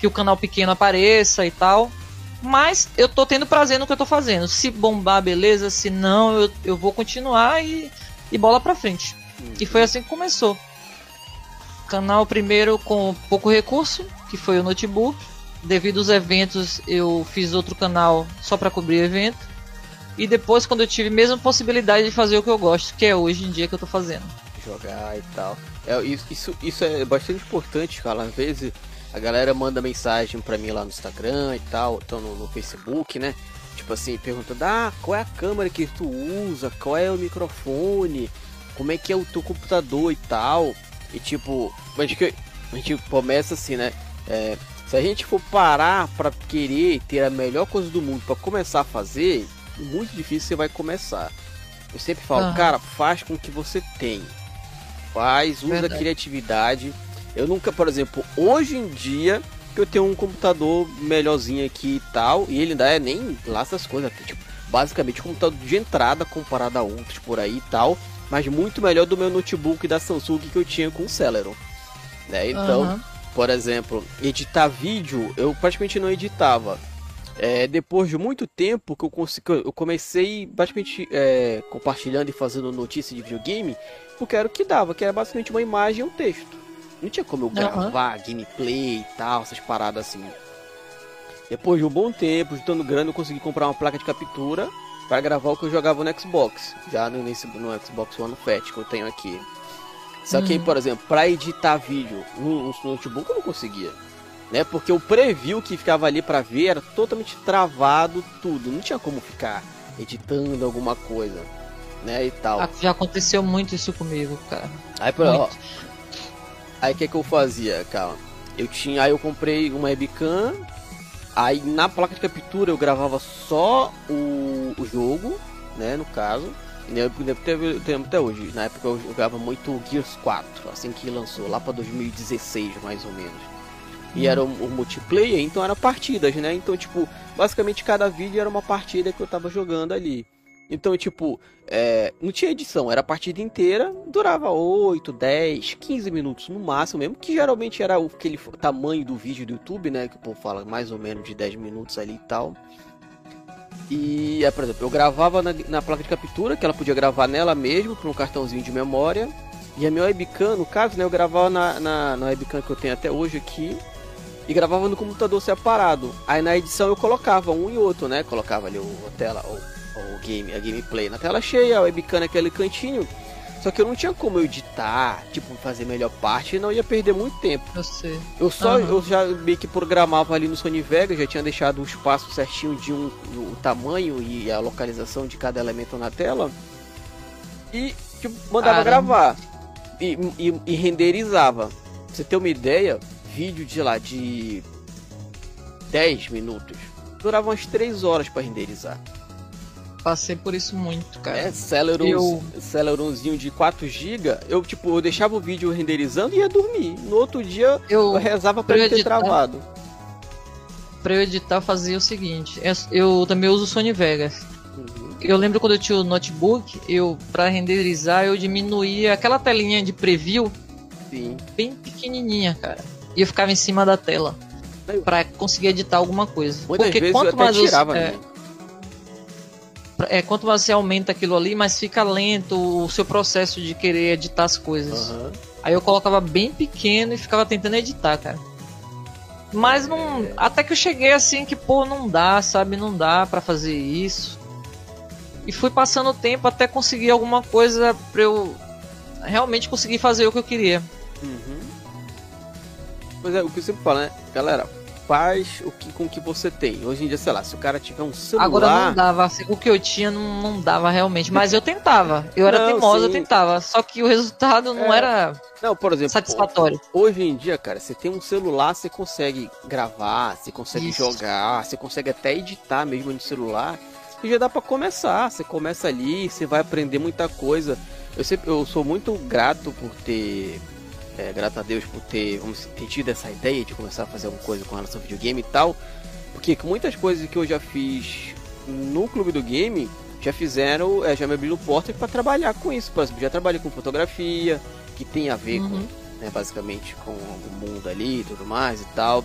que o canal pequeno apareça e tal. Mas eu tô tendo prazer no que eu tô fazendo. Se bombar, beleza. Se não, eu, eu vou continuar e, e bola pra frente. E foi assim que começou. Canal primeiro com pouco recurso, que foi o notebook. Devido aos eventos, eu fiz outro canal só para cobrir evento. E depois, quando eu tive mesmo possibilidade de fazer o que eu gosto, que é hoje em dia que eu tô fazendo. Jogar e tal. É, isso, isso é bastante importante, cara. Às vezes a galera manda mensagem pra mim lá no Instagram e tal, então no, no Facebook, né? Tipo assim, perguntando, ah, qual é a câmera que tu usa, qual é o microfone, como é que é o teu computador e tal. E tipo, a gente, a gente começa assim, né? É, se a gente for parar para querer ter a melhor coisa do mundo para começar a fazer, muito difícil você vai começar. Eu sempre falo, uhum. cara, faz com o que você tem. Faz, usa Verdade. criatividade. Eu nunca, por exemplo, hoje em dia que eu tenho um computador melhorzinho aqui e tal, e ele ainda é nem lá essas coisas, tipo, basicamente um computador de entrada comparado a outros por aí e tal, mas muito melhor do meu notebook da Samsung que eu tinha com o Celeron. Né? Então, uhum. por exemplo, editar vídeo, eu praticamente não editava. É, depois de muito tempo que eu, consegui, eu comecei basicamente é, compartilhando e fazendo notícia de videogame, porque era o que dava, que era basicamente uma imagem e um texto. Não tinha como eu gravar uhum. gameplay e tal, essas paradas assim. Depois de um bom tempo, juntando grana, eu consegui comprar uma placa de captura para gravar o que eu jogava no Xbox. Já no, nesse, no Xbox One Fat que eu tenho aqui. Só que, uhum. por exemplo, para editar vídeo no, no notebook eu não conseguia. Né? Porque o preview que ficava ali para ver era totalmente travado tudo. Não tinha como ficar editando alguma coisa, né? E tal. Ah, já aconteceu muito isso comigo, cara. Aí, por, ó, Aí o que, que eu fazia, calma? Eu tinha, aí eu comprei uma webcam, aí na placa de captura eu gravava só o, o jogo, né, no caso. Eu tenho até hoje, na época eu jogava muito Gears 4, assim que lançou, lá para 2016 mais ou menos. E hum. era o, o, multiplayer, então era partidas, né? Então, tipo, basicamente cada vídeo era uma partida que eu tava jogando ali. Então, tipo, é, não tinha edição, era a partida inteira, durava 8, 10, 15 minutos no máximo mesmo, que geralmente era aquele tamanho do vídeo do YouTube, né? Que o povo fala mais ou menos de 10 minutos ali e tal. E, é, por exemplo, eu gravava na, na, placa de captura, que ela podia gravar nela mesmo, para um cartãozinho de memória. E a minha webcam, no caso, né, eu gravava na, na, na webcam que eu tenho até hoje aqui e gravava no computador separado. Aí na edição eu colocava um e outro, né? Colocava ali o, a tela, o, o game, a gameplay na tela cheia, a webcam naquele cantinho. Só que eu não tinha como eu editar, tipo, fazer melhor parte, e não ia perder muito tempo. Eu sei. Eu só, uhum. eu já meio que programava ali no Sony Vegas, já tinha deixado o espaço certinho de um, o tamanho e a localização de cada elemento na tela. E tipo, mandava gravar. E, e, e, renderizava. Pra você ter uma ideia, vídeo de lá de 10 minutos durava umas 3 horas para renderizar. Passei por isso muito, cara. É, Celeron, eu... Celeronzinho de 4 GB, eu tipo, eu deixava o vídeo renderizando e ia dormir. No outro dia eu, eu rezava para ele ter travado. Pra eu editar, eu fazia o seguinte, eu também uso Sony Vegas. Uhum. Eu lembro quando eu tinha o notebook, eu para renderizar eu diminuía aquela telinha de preview Sim. bem pequenininha, cara. E eu ficava em cima da tela para conseguir editar alguma coisa. Muitas Porque quanto mais tirava, você, é, né? é, quanto mais você aumenta aquilo ali, mais fica lento o seu processo de querer editar as coisas. Uhum. Aí eu colocava bem pequeno e ficava tentando editar, cara. Mas não. É. Até que eu cheguei assim que, pô, não dá, sabe? Não dá para fazer isso. E fui passando o tempo até conseguir alguma coisa pra eu realmente conseguir fazer o que eu queria. Uhum. Pois é, o que eu sempre falo, né? Galera, faz o que com o que você tem. Hoje em dia, sei lá, se o cara tiver um celular. Agora não dava, assim, o que eu tinha não, não dava realmente. Mas eu tentava. Eu era não, teimosa, eu tentava. Só que o resultado não é... era. Não, por exemplo, satisfatório. Hoje em dia, cara, você tem um celular, você consegue gravar, você consegue Isso. jogar, você consegue até editar mesmo no celular. E já dá para começar. Você começa ali, você vai aprender muita coisa. Eu, sempre, eu sou muito grato por ter é, grato a Deus por ter, vamos, ter tido essa ideia de começar a fazer alguma coisa com relação ao videogame e tal. Porque muitas coisas que eu já fiz no clube do game já fizeram, é, já me abriram porta para trabalhar com isso. Por exemplo, já trabalhei com fotografia, que tem a ver uhum. com, né, basicamente com o mundo ali e tudo mais e tal.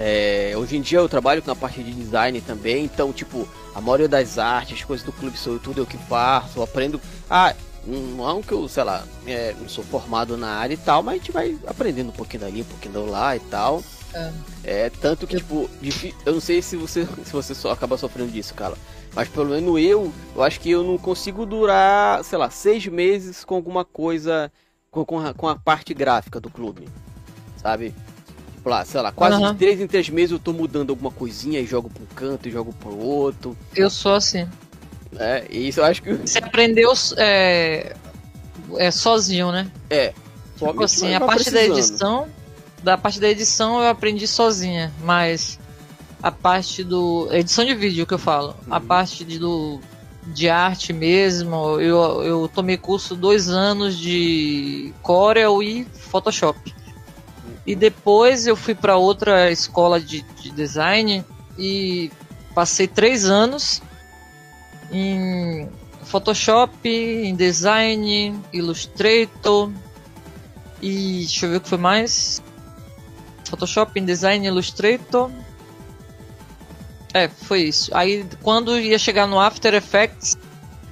É, hoje em dia eu trabalho na parte de design também, então, tipo, a maioria das artes, coisas do clube sou tudo eu que faço, eu aprendo. Ah, não que eu, sei lá, é, não sou formado na área e tal, mas a gente vai aprendendo um pouquinho dali, um pouquinho do lá e tal. É. é tanto que, tipo, eu não sei se você, se você só acaba sofrendo disso, cara. Mas pelo menos eu, eu acho que eu não consigo durar, sei lá, seis meses com alguma coisa, com, com, a, com a parte gráfica do clube, sabe? Tipo lá, sei lá, quase uhum. de três em três meses eu tô mudando alguma coisinha e jogo pra um canto e jogo pro outro. Eu sou assim. É, isso eu acho que. Você aprendeu é, é sozinho, né? É. Tipo assim, a parte da edição. Da parte da edição eu aprendi sozinha, mas a parte do. Edição de vídeo que eu falo. Uhum. A parte de, do, de arte mesmo, eu, eu tomei curso dois anos de Corel e Photoshop. E depois eu fui para outra escola de, de design e passei três anos em Photoshop, em Design, Illustrator e deixa eu ver o que foi mais. Photoshop, Design, Illustrator. É, foi isso. Aí quando ia chegar no After Effects,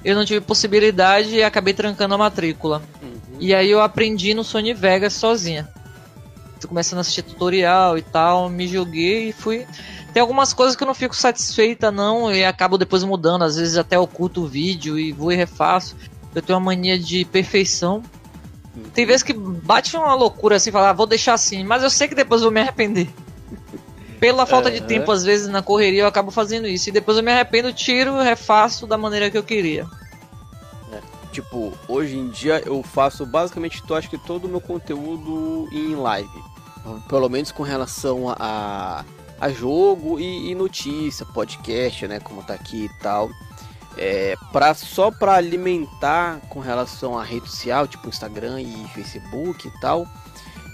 eu não tive possibilidade e acabei trancando a matrícula. Uhum. E aí eu aprendi no Sony Vegas sozinha. Fui começando a assistir tutorial e tal, me joguei e fui tem algumas coisas que eu não fico satisfeita, não, e acabo depois mudando. Às vezes até oculto o vídeo e vou e refaço. Eu tenho uma mania de perfeição. Tem vezes que bate uma loucura assim, falar, ah, vou deixar assim, mas eu sei que depois vou me arrepender. Pela falta de tempo, às vezes na correria eu acabo fazendo isso. E depois eu me arrependo, tiro e refaço da maneira que eu queria. É, tipo, hoje em dia eu faço basicamente, eu acho que todo o meu conteúdo em live. Pelo menos com relação a, a jogo e, e notícia, podcast, né, como tá aqui e tal. É, pra, só para alimentar com relação à rede social, tipo Instagram e Facebook e tal,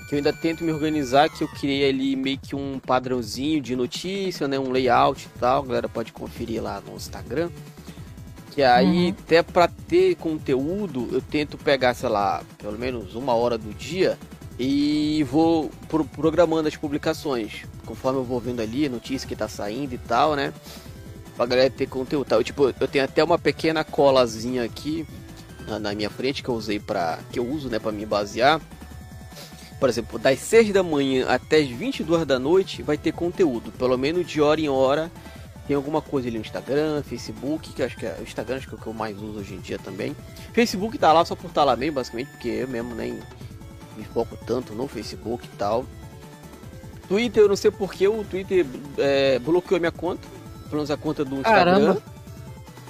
que eu ainda tento me organizar, que eu criei ali meio que um padrãozinho de notícia, né, um layout e tal, a galera pode conferir lá no Instagram. Que aí, uhum. até para ter conteúdo, eu tento pegar, sei lá, pelo menos uma hora do dia e vou pro programando as publicações. Conforme eu vou vendo ali a notícia que tá saindo e tal, né? Pra galera ter conteúdo tal. Eu, tipo, eu tenho até uma pequena colazinha aqui na, na minha frente que eu usei para que eu uso, né, para me basear. Por exemplo, das 6 da manhã até as 22 da noite vai ter conteúdo, pelo menos de hora em hora. Tem alguma coisa ali no Instagram, Facebook, que acho que é o Instagram acho que é o que eu mais uso hoje em dia também. Facebook tá lá só por estar tá lá mesmo, basicamente, porque eu mesmo nem me foco tanto no Facebook e tal. Twitter, eu não sei porque o Twitter é, bloqueou minha conta, pelo menos a conta do Instagram. Caramba.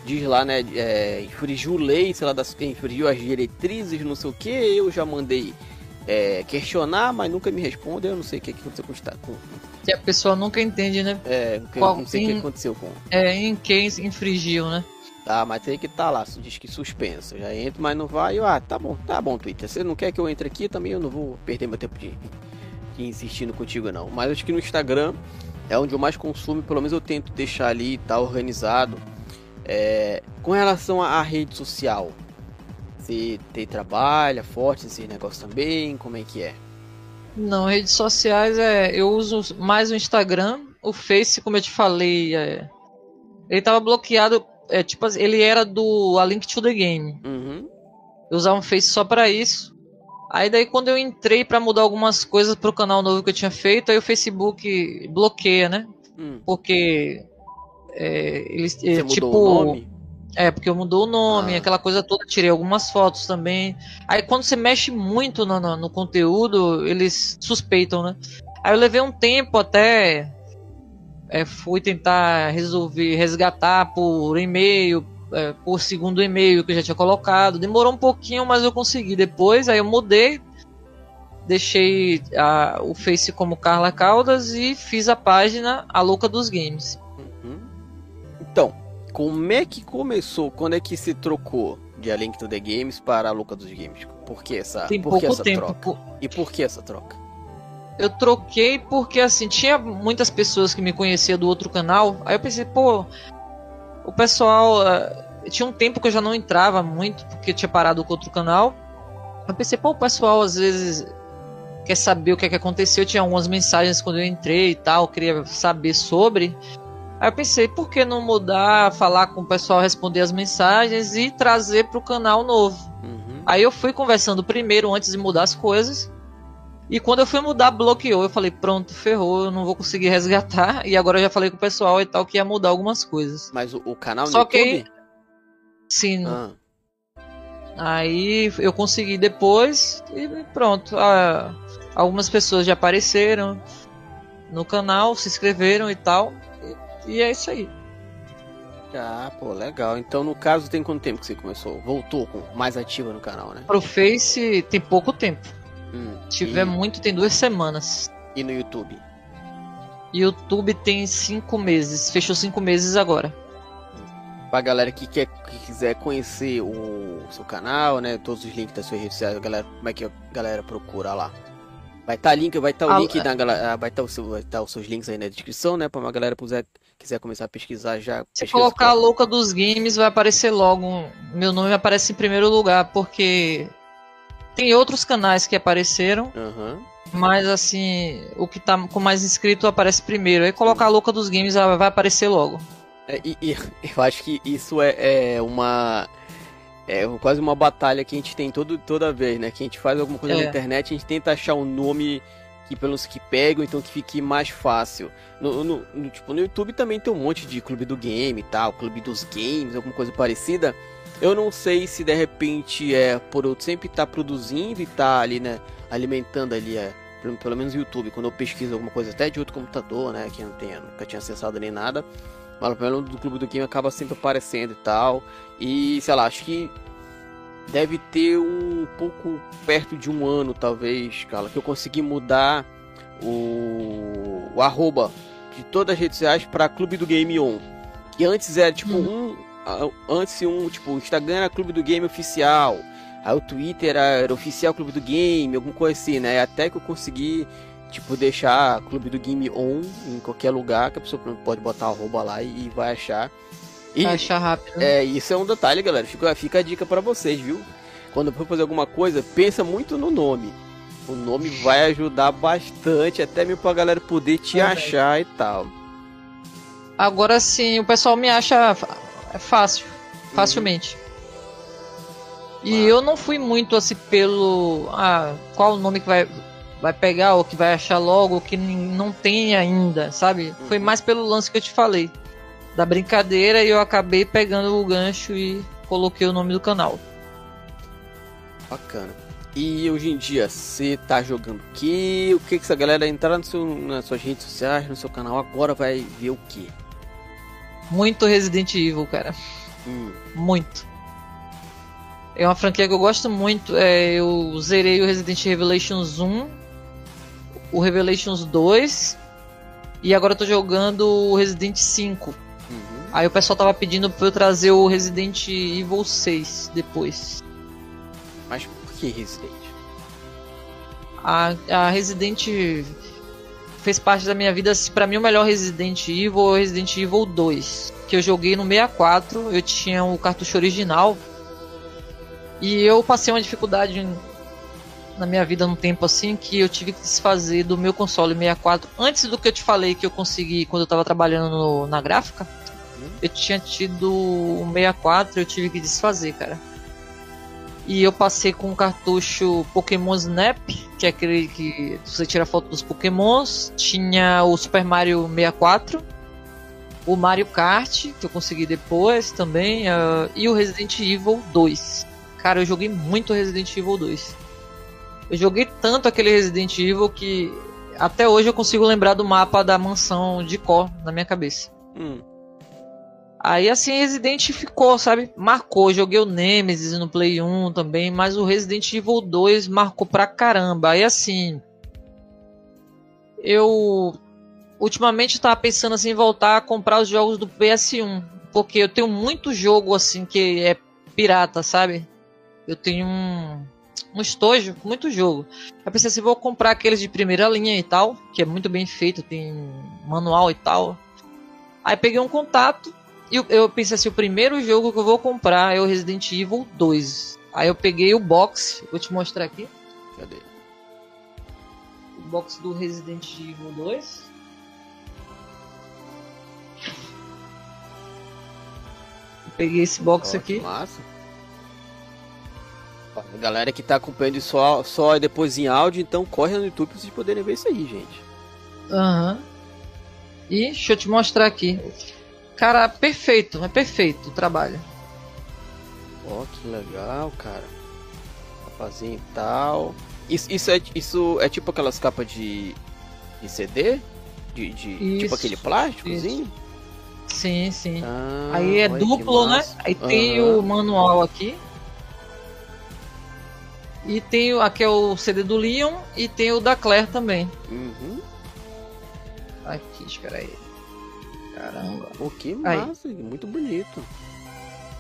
Diz lá, né, é, infringiu lei, sei lá, das, infringiu as diretrizes, não sei o que. Eu já mandei é, questionar, mas nunca me responde. Eu não sei o que, que aconteceu com o Estado. Que a pessoa nunca entende, né? É, Qual, não sei o que aconteceu com. É, em quem infringiu, né? Tá, mas tem que tá lá, diz que suspenso. Já entro, mas não vai. Eu, ah, tá bom, tá bom, Twitter. Você não quer que eu entre aqui também, eu não vou perder meu tempo de, de insistindo contigo, não. Mas acho que no Instagram é onde eu mais consumo, pelo menos eu tento deixar ali, tá organizado. É, com relação à rede social, você tem, trabalha forte nesse negócio também? Como é que é? Não, redes sociais é. Eu uso mais o Instagram. O Face, como eu te falei, é, ele tava bloqueado. É, tipo, ele era do A Link to the Game. Uhum. Eu usava o Face só para isso. Aí daí quando eu entrei para mudar algumas coisas pro canal novo que eu tinha feito, aí o Facebook bloqueia, né? Hum. Porque é, eles Você é, tipo o nome? É, porque mudou o nome, ah. aquela coisa toda, tirei algumas fotos também. Aí quando você mexe muito no, no, no, conteúdo, eles suspeitam, né? Aí eu levei um tempo até. É, fui tentar resolver, resgatar por e-mail, é, por segundo e-mail que eu já tinha colocado. Demorou um pouquinho, mas eu consegui depois. Aí eu mudei, deixei a, o Face como Carla Caldas e fiz a página A Louca dos Games. Uhum. Então, como é que começou? Quando é que se trocou de A Link to the Games para a Luca dos Games? Por que essa, Tem por que essa tempo. troca? Por... E por que essa troca? Eu troquei porque assim, tinha muitas pessoas que me conheciam do outro canal. Aí eu pensei, pô, o pessoal. Uh, tinha um tempo que eu já não entrava muito, porque tinha parado com outro canal. Eu pensei, pô, o pessoal às vezes quer saber o que, é que aconteceu. Tinha algumas mensagens quando eu entrei e tal, queria saber sobre. Aí eu pensei, por que não mudar, falar com o pessoal, responder as mensagens e trazer para o canal novo? Uhum. Aí eu fui conversando primeiro antes de mudar as coisas. E quando eu fui mudar, bloqueou. Eu falei, pronto, ferrou, eu não vou conseguir resgatar. E agora eu já falei com o pessoal e tal que ia mudar algumas coisas. Mas o, o canal Só no que YouTube? Sim. Ah. Aí eu consegui depois e pronto. Ah, algumas pessoas já apareceram no canal, se inscreveram e tal. E é isso aí. Ah, pô, legal. Então, no caso, tem quanto tempo que você começou? Voltou mais ativa no canal, né? Pro Face tem pouco tempo. Hum, Se tiver e... muito, tem duas semanas. E no YouTube? YouTube tem cinco meses. Fechou cinco meses agora. Pra galera que, quer, que quiser conhecer o seu canal, né? Todos os links das suas redes sociais, galera, como é que a galera procura lá? Vai estar tá link, vai estar tá o link da galera, vai estar tá o vai estar os seus links aí na descrição, né, para uma galera puser, quiser começar a pesquisar já. Se colocar a louca dos games vai aparecer logo, meu nome aparece em primeiro lugar porque tem outros canais que apareceram. Uhum. Mas assim, o que tá com mais inscrito aparece primeiro. Aí colocar a louca dos games vai aparecer logo. É, e, e, eu acho que isso é, é uma é quase uma batalha que a gente tem todo, toda vez, né? Que a gente faz alguma coisa é. na internet, a gente tenta achar um nome que pelos que pegam, então que fique mais fácil. No, no, no, tipo, no YouTube também tem um monte de clube do game e tal, clube dos games, alguma coisa parecida. Eu não sei se de repente é por eu sempre estar tá produzindo e estar tá ali, né, alimentando ali, é, pelo, pelo menos no YouTube, quando eu pesquiso alguma coisa até de outro computador, né, que eu não tenha, nunca tinha acessado nem nada. Mas pelo menos do clube do game acaba sempre aparecendo e tal. E sei lá, acho que deve ter um pouco perto de um ano, talvez, cara, que eu consegui mudar o, o arroba de todas as redes sociais para Clube do Game On. Que antes era tipo hum. um. Antes um, tipo, o Instagram era Clube do Game Oficial. Aí o Twitter era, Oficial Clube do Game, alguma coisa assim, né? Até que eu consegui, tipo, deixar Clube do Game On em qualquer lugar, que a pessoa pode botar arroba lá e vai achar. E, achar rápido. É, isso é um detalhe, galera. Fica, fica a dica para vocês, viu? Quando for fazer alguma coisa, pensa muito no nome. O nome vai ajudar bastante, até mesmo pra galera poder te achar e tal. Agora sim, o pessoal me acha fácil, facilmente. E eu não fui muito assim pelo. Ah, qual o nome que vai, vai pegar, ou que vai achar logo, ou que não tem ainda, sabe? Foi Uhum. mais pelo lance que eu te falei. Da brincadeira e eu acabei pegando o gancho e coloquei o nome do canal. Bacana. E hoje em dia, você tá jogando o quê? O que que essa galera entrar no seu, nas suas redes sociais, no seu canal agora vai ver o quê? Muito Resident Evil, cara. Hum, Muito. É uma franquia que eu gosto muito. É, eu zerei o Resident Revelations 1, o Revelations 2 e agora eu tô jogando o Resident 5. uhum. Aí o pessoal tava pedindo pra eu trazer o Resident Evil 6 depois. Mas por que Resident? A, a Resident fez parte da minha vida. assim, Pra mim, o melhor Resident Evil é Resident Evil 2. Que eu joguei no 64. Eu tinha o cartucho original. E eu passei uma dificuldade na minha vida num tempo assim que eu tive que desfazer do meu console 64. Antes do que eu te falei que eu consegui quando eu tava trabalhando no- na gráfica. Eu tinha tido o 64 eu tive que desfazer, cara. E eu passei com o cartucho Pokémon Snap, que é aquele que você tira foto dos Pokémons. Tinha o Super Mario 64, o Mario Kart, que eu consegui depois também, ah, e o Resident Evil 2. Cara, eu joguei muito Resident Evil 2. Eu joguei tanto aquele Resident Evil que até hoje eu consigo lembrar do mapa da mansão de Có na minha cabeça. Hum, Aí assim Resident ficou, sabe? Marcou. Joguei o Nemesis no Play 1 também, mas o Resident Evil 2 marcou pra caramba. Aí assim. Eu ultimamente tava pensando assim em voltar a comprar os jogos do PS1. Porque eu tenho muito jogo assim que é pirata, sabe? Eu tenho um, um estojo com muito jogo. Eu pensei assim, vou comprar aqueles de primeira linha e tal, que é muito bem feito, tem manual e tal. Aí peguei um contato e eu, eu pensei assim, o primeiro jogo que eu vou comprar é o Resident Evil 2. Aí eu peguei o box, vou te mostrar aqui, cadê? o box do Resident Evil 2. Eu peguei esse box aqui. Massa. A galera que tá acompanhando isso só, só depois em áudio, então corre no YouTube pra vocês poderem ver isso aí, gente. Aham. E deixa eu te mostrar aqui. Cara, perfeito, é perfeito o trabalho. Ó, que legal, cara. Capazinho e tal. Isso, isso, é, isso é tipo aquelas capas de, de CD? De, de- tipo Isso, aquele plásticozinho? Sim, sim. Ah, Aí é duplo, né? Aí tem Aham. o manual aqui. E tem o, aqui é o CD do Leon e tem o da Claire também. Uhum. Aqui, espera aí. Caramba. Pô, que Aí. massa, muito bonito.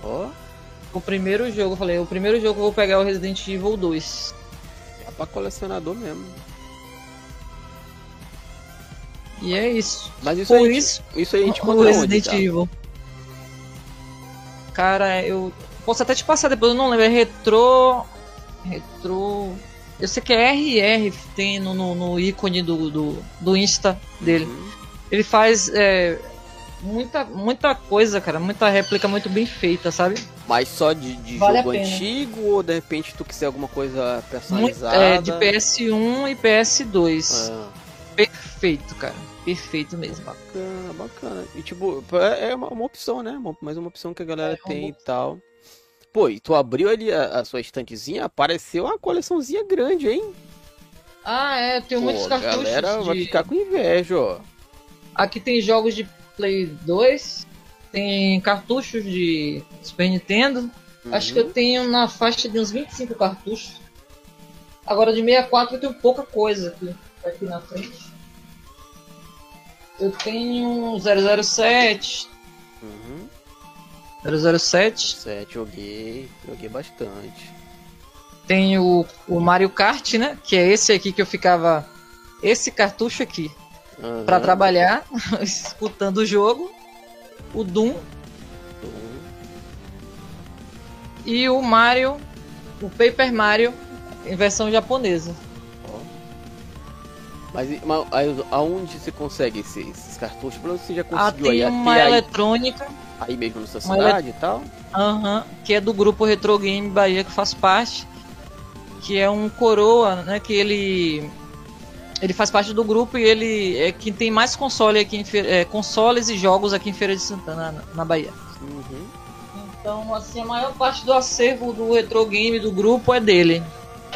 Ó, O primeiro jogo, eu falei, o primeiro jogo que eu vou pegar é o Resident Evil 2. é pra colecionador mesmo. E é isso. Mas isso Por aí, isso, isso aí a gente o encontra onde, Resident tá? Evil. Cara, eu posso até te passar depois, eu não lembro. É retrô. Retrô. Eu sei que é RR, tem no, no, no ícone do, do, do Insta dele. Uhum. Ele faz é, muita, muita coisa, cara. Muita réplica muito bem feita, sabe? Mas só de, de Vale jogo a antigo ou de repente tu quiser alguma coisa Muito, personalizada? é, de PS1 e PS2. Ah, Perfeito, cara. Perfeito mesmo. bacana, bacana. E tipo, é é uma, uma opção, né? Mais uma opção que a galera É, uma tem e tal. Pô, e tu abriu ali a, a sua estantezinha, apareceu uma coleçãozinha grande, hein? Ah, é, tem Pô, muitos a cartuchos. galera vai de- ficar com inveja, ó. Aqui tem jogos de Play 2, tem cartuchos de Super Nintendo. Acho que Uhum. eu tenho na faixa de uns 25 cartuchos. Agora de 64 eu tenho pouca coisa aqui, aqui na frente. Eu tenho 007, Uhum. 007, Sete, joguei. Joguei bastante. tenho o Mario Kart, né? Que é esse aqui que eu ficava. Esse cartucho aqui, Uhum. pra trabalhar, escutando o jogo. O Doom e o Mario, o Paper Mario em versão japonesa. Mas, mas aí, aonde você consegue esses, esses cartuchos? Pelo você já Ah, conseguiu aí tem até uma aí. eletrônica. Aí mesmo na sua cidade e tal? Aham, uhum, que é do grupo Retro Game Bahia que faz parte. Que é um coroa, né? Que ele. Ele faz parte do grupo e ele é quem tem mais console aqui em, é, consoles e jogos aqui em Feira de Santana, na, na Bahia. Uhum. Então, assim, a maior parte do acervo do retro game do grupo é dele.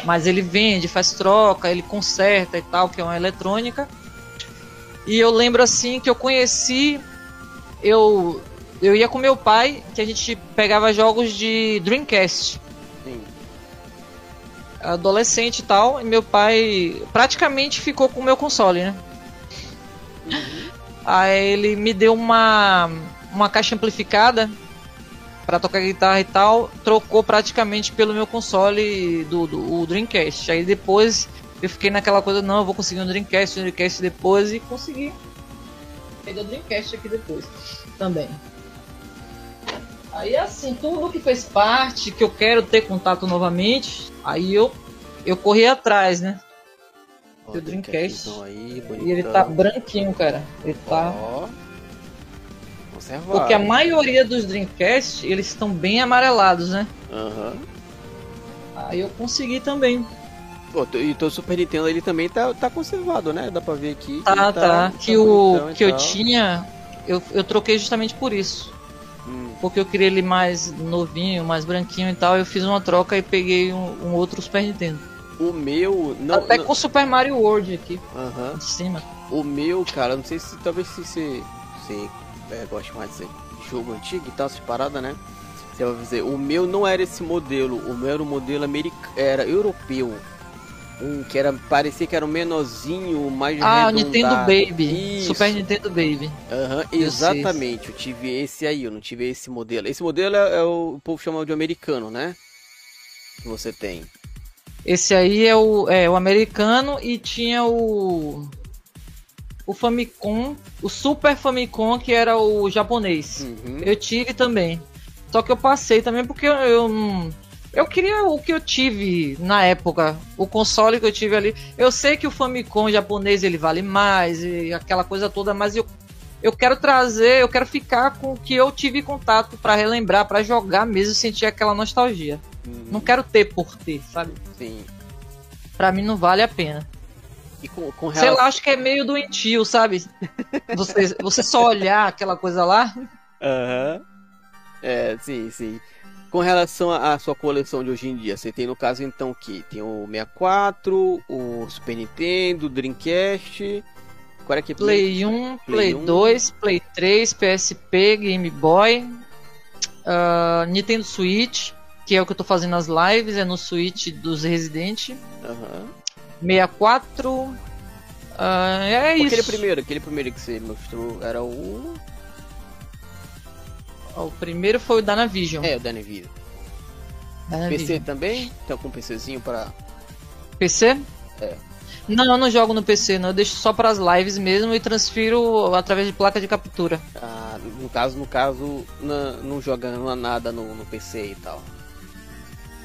Mas ele vende, faz troca, ele conserta e tal, que é uma eletrônica. E eu lembro assim que eu conheci eu eu ia com meu pai, que a gente pegava jogos de Dreamcast. Adolescente e tal, e meu pai praticamente ficou com o meu console, né? Uhum. Aí ele me deu uma uma caixa amplificada para tocar guitarra e tal, trocou praticamente pelo meu console do, do Dreamcast. Aí depois eu fiquei naquela coisa, não, eu vou conseguir um Dreamcast, um Dreamcast depois e consegui. Peguei o Dreamcast aqui depois também. Aí assim, tudo que fez parte, que eu quero ter contato novamente, aí eu eu corri atrás, né? o Dreamcast. Aí, e ele tá branquinho, cara. Ele tá. Conservado. Porque a maioria dos Dreamcast, eles estão bem amarelados, né? Aham. Uhum. Aí eu consegui também. Pô, e o Super Nintendo ele também tá, tá conservado, né? Dá pra ver aqui. Tá, tá. tá. Que, tá o que eu tinha, eu, eu troquei justamente por isso. Hum. Porque eu queria ele mais novinho, mais branquinho e tal. Eu fiz uma troca e peguei um, um outro Super Nintendo. O meu. Não, Até não... com Super Mario World aqui. Aham. De cima. O meu, cara, não sei se talvez se você é, gosta mais de jogo antigo e tal, essas paradas, né? Você vai dizer, o meu não era esse modelo, o meu era o modelo americano, era europeu. Um que era, parecia que era um menorzinho, mais Ah, o Nintendo Baby. Isso. Super Nintendo Baby. Uhum, exatamente. Eu tive esse aí, eu não tive esse modelo. Esse modelo é, é o, o povo chama de americano, né? Que você tem. Esse aí é o, é o americano e tinha o o Famicom, o Super Famicom, que era o japonês. Uhum. Eu tive também. Só que eu passei também porque eu, eu, eu queria o que eu tive na época, o console que eu tive ali. Eu sei que o Famicom japonês ele vale mais e aquela coisa toda, mas eu eu quero trazer, eu quero ficar com o que eu tive contato para relembrar, para jogar mesmo, sentir aquela nostalgia. Uhum. Não quero ter por ter, sabe? Sim. Para mim não vale a pena. E com, com relação... Sei lá, acho que é meio doentio, sabe? Você, você só olhar aquela coisa lá. Aham. Uhum. É, sim, sim. Com relação à sua coleção de hoje em dia, você tem no caso então que tem o 64, o Super Nintendo, o Dreamcast. Qual é que é Play 1, Play, Play 1. 2, Play 3, PSP, Game Boy, uh, Nintendo Switch, que é o que eu tô fazendo nas lives, é no Switch dos Resident. Uhum. 64. Uh, é isso. Aquele primeiro, aquele primeiro que você mostrou era o. O primeiro foi o Danavision. É, o Danavision. Danavision. PC também? Tem algum PCzinho para. PC? É. Não, eu não jogo no PC, não. Eu deixo só para as lives mesmo e transfiro através de placa de captura. Ah, no caso, no caso, não, não joga nada no, no PC e tal.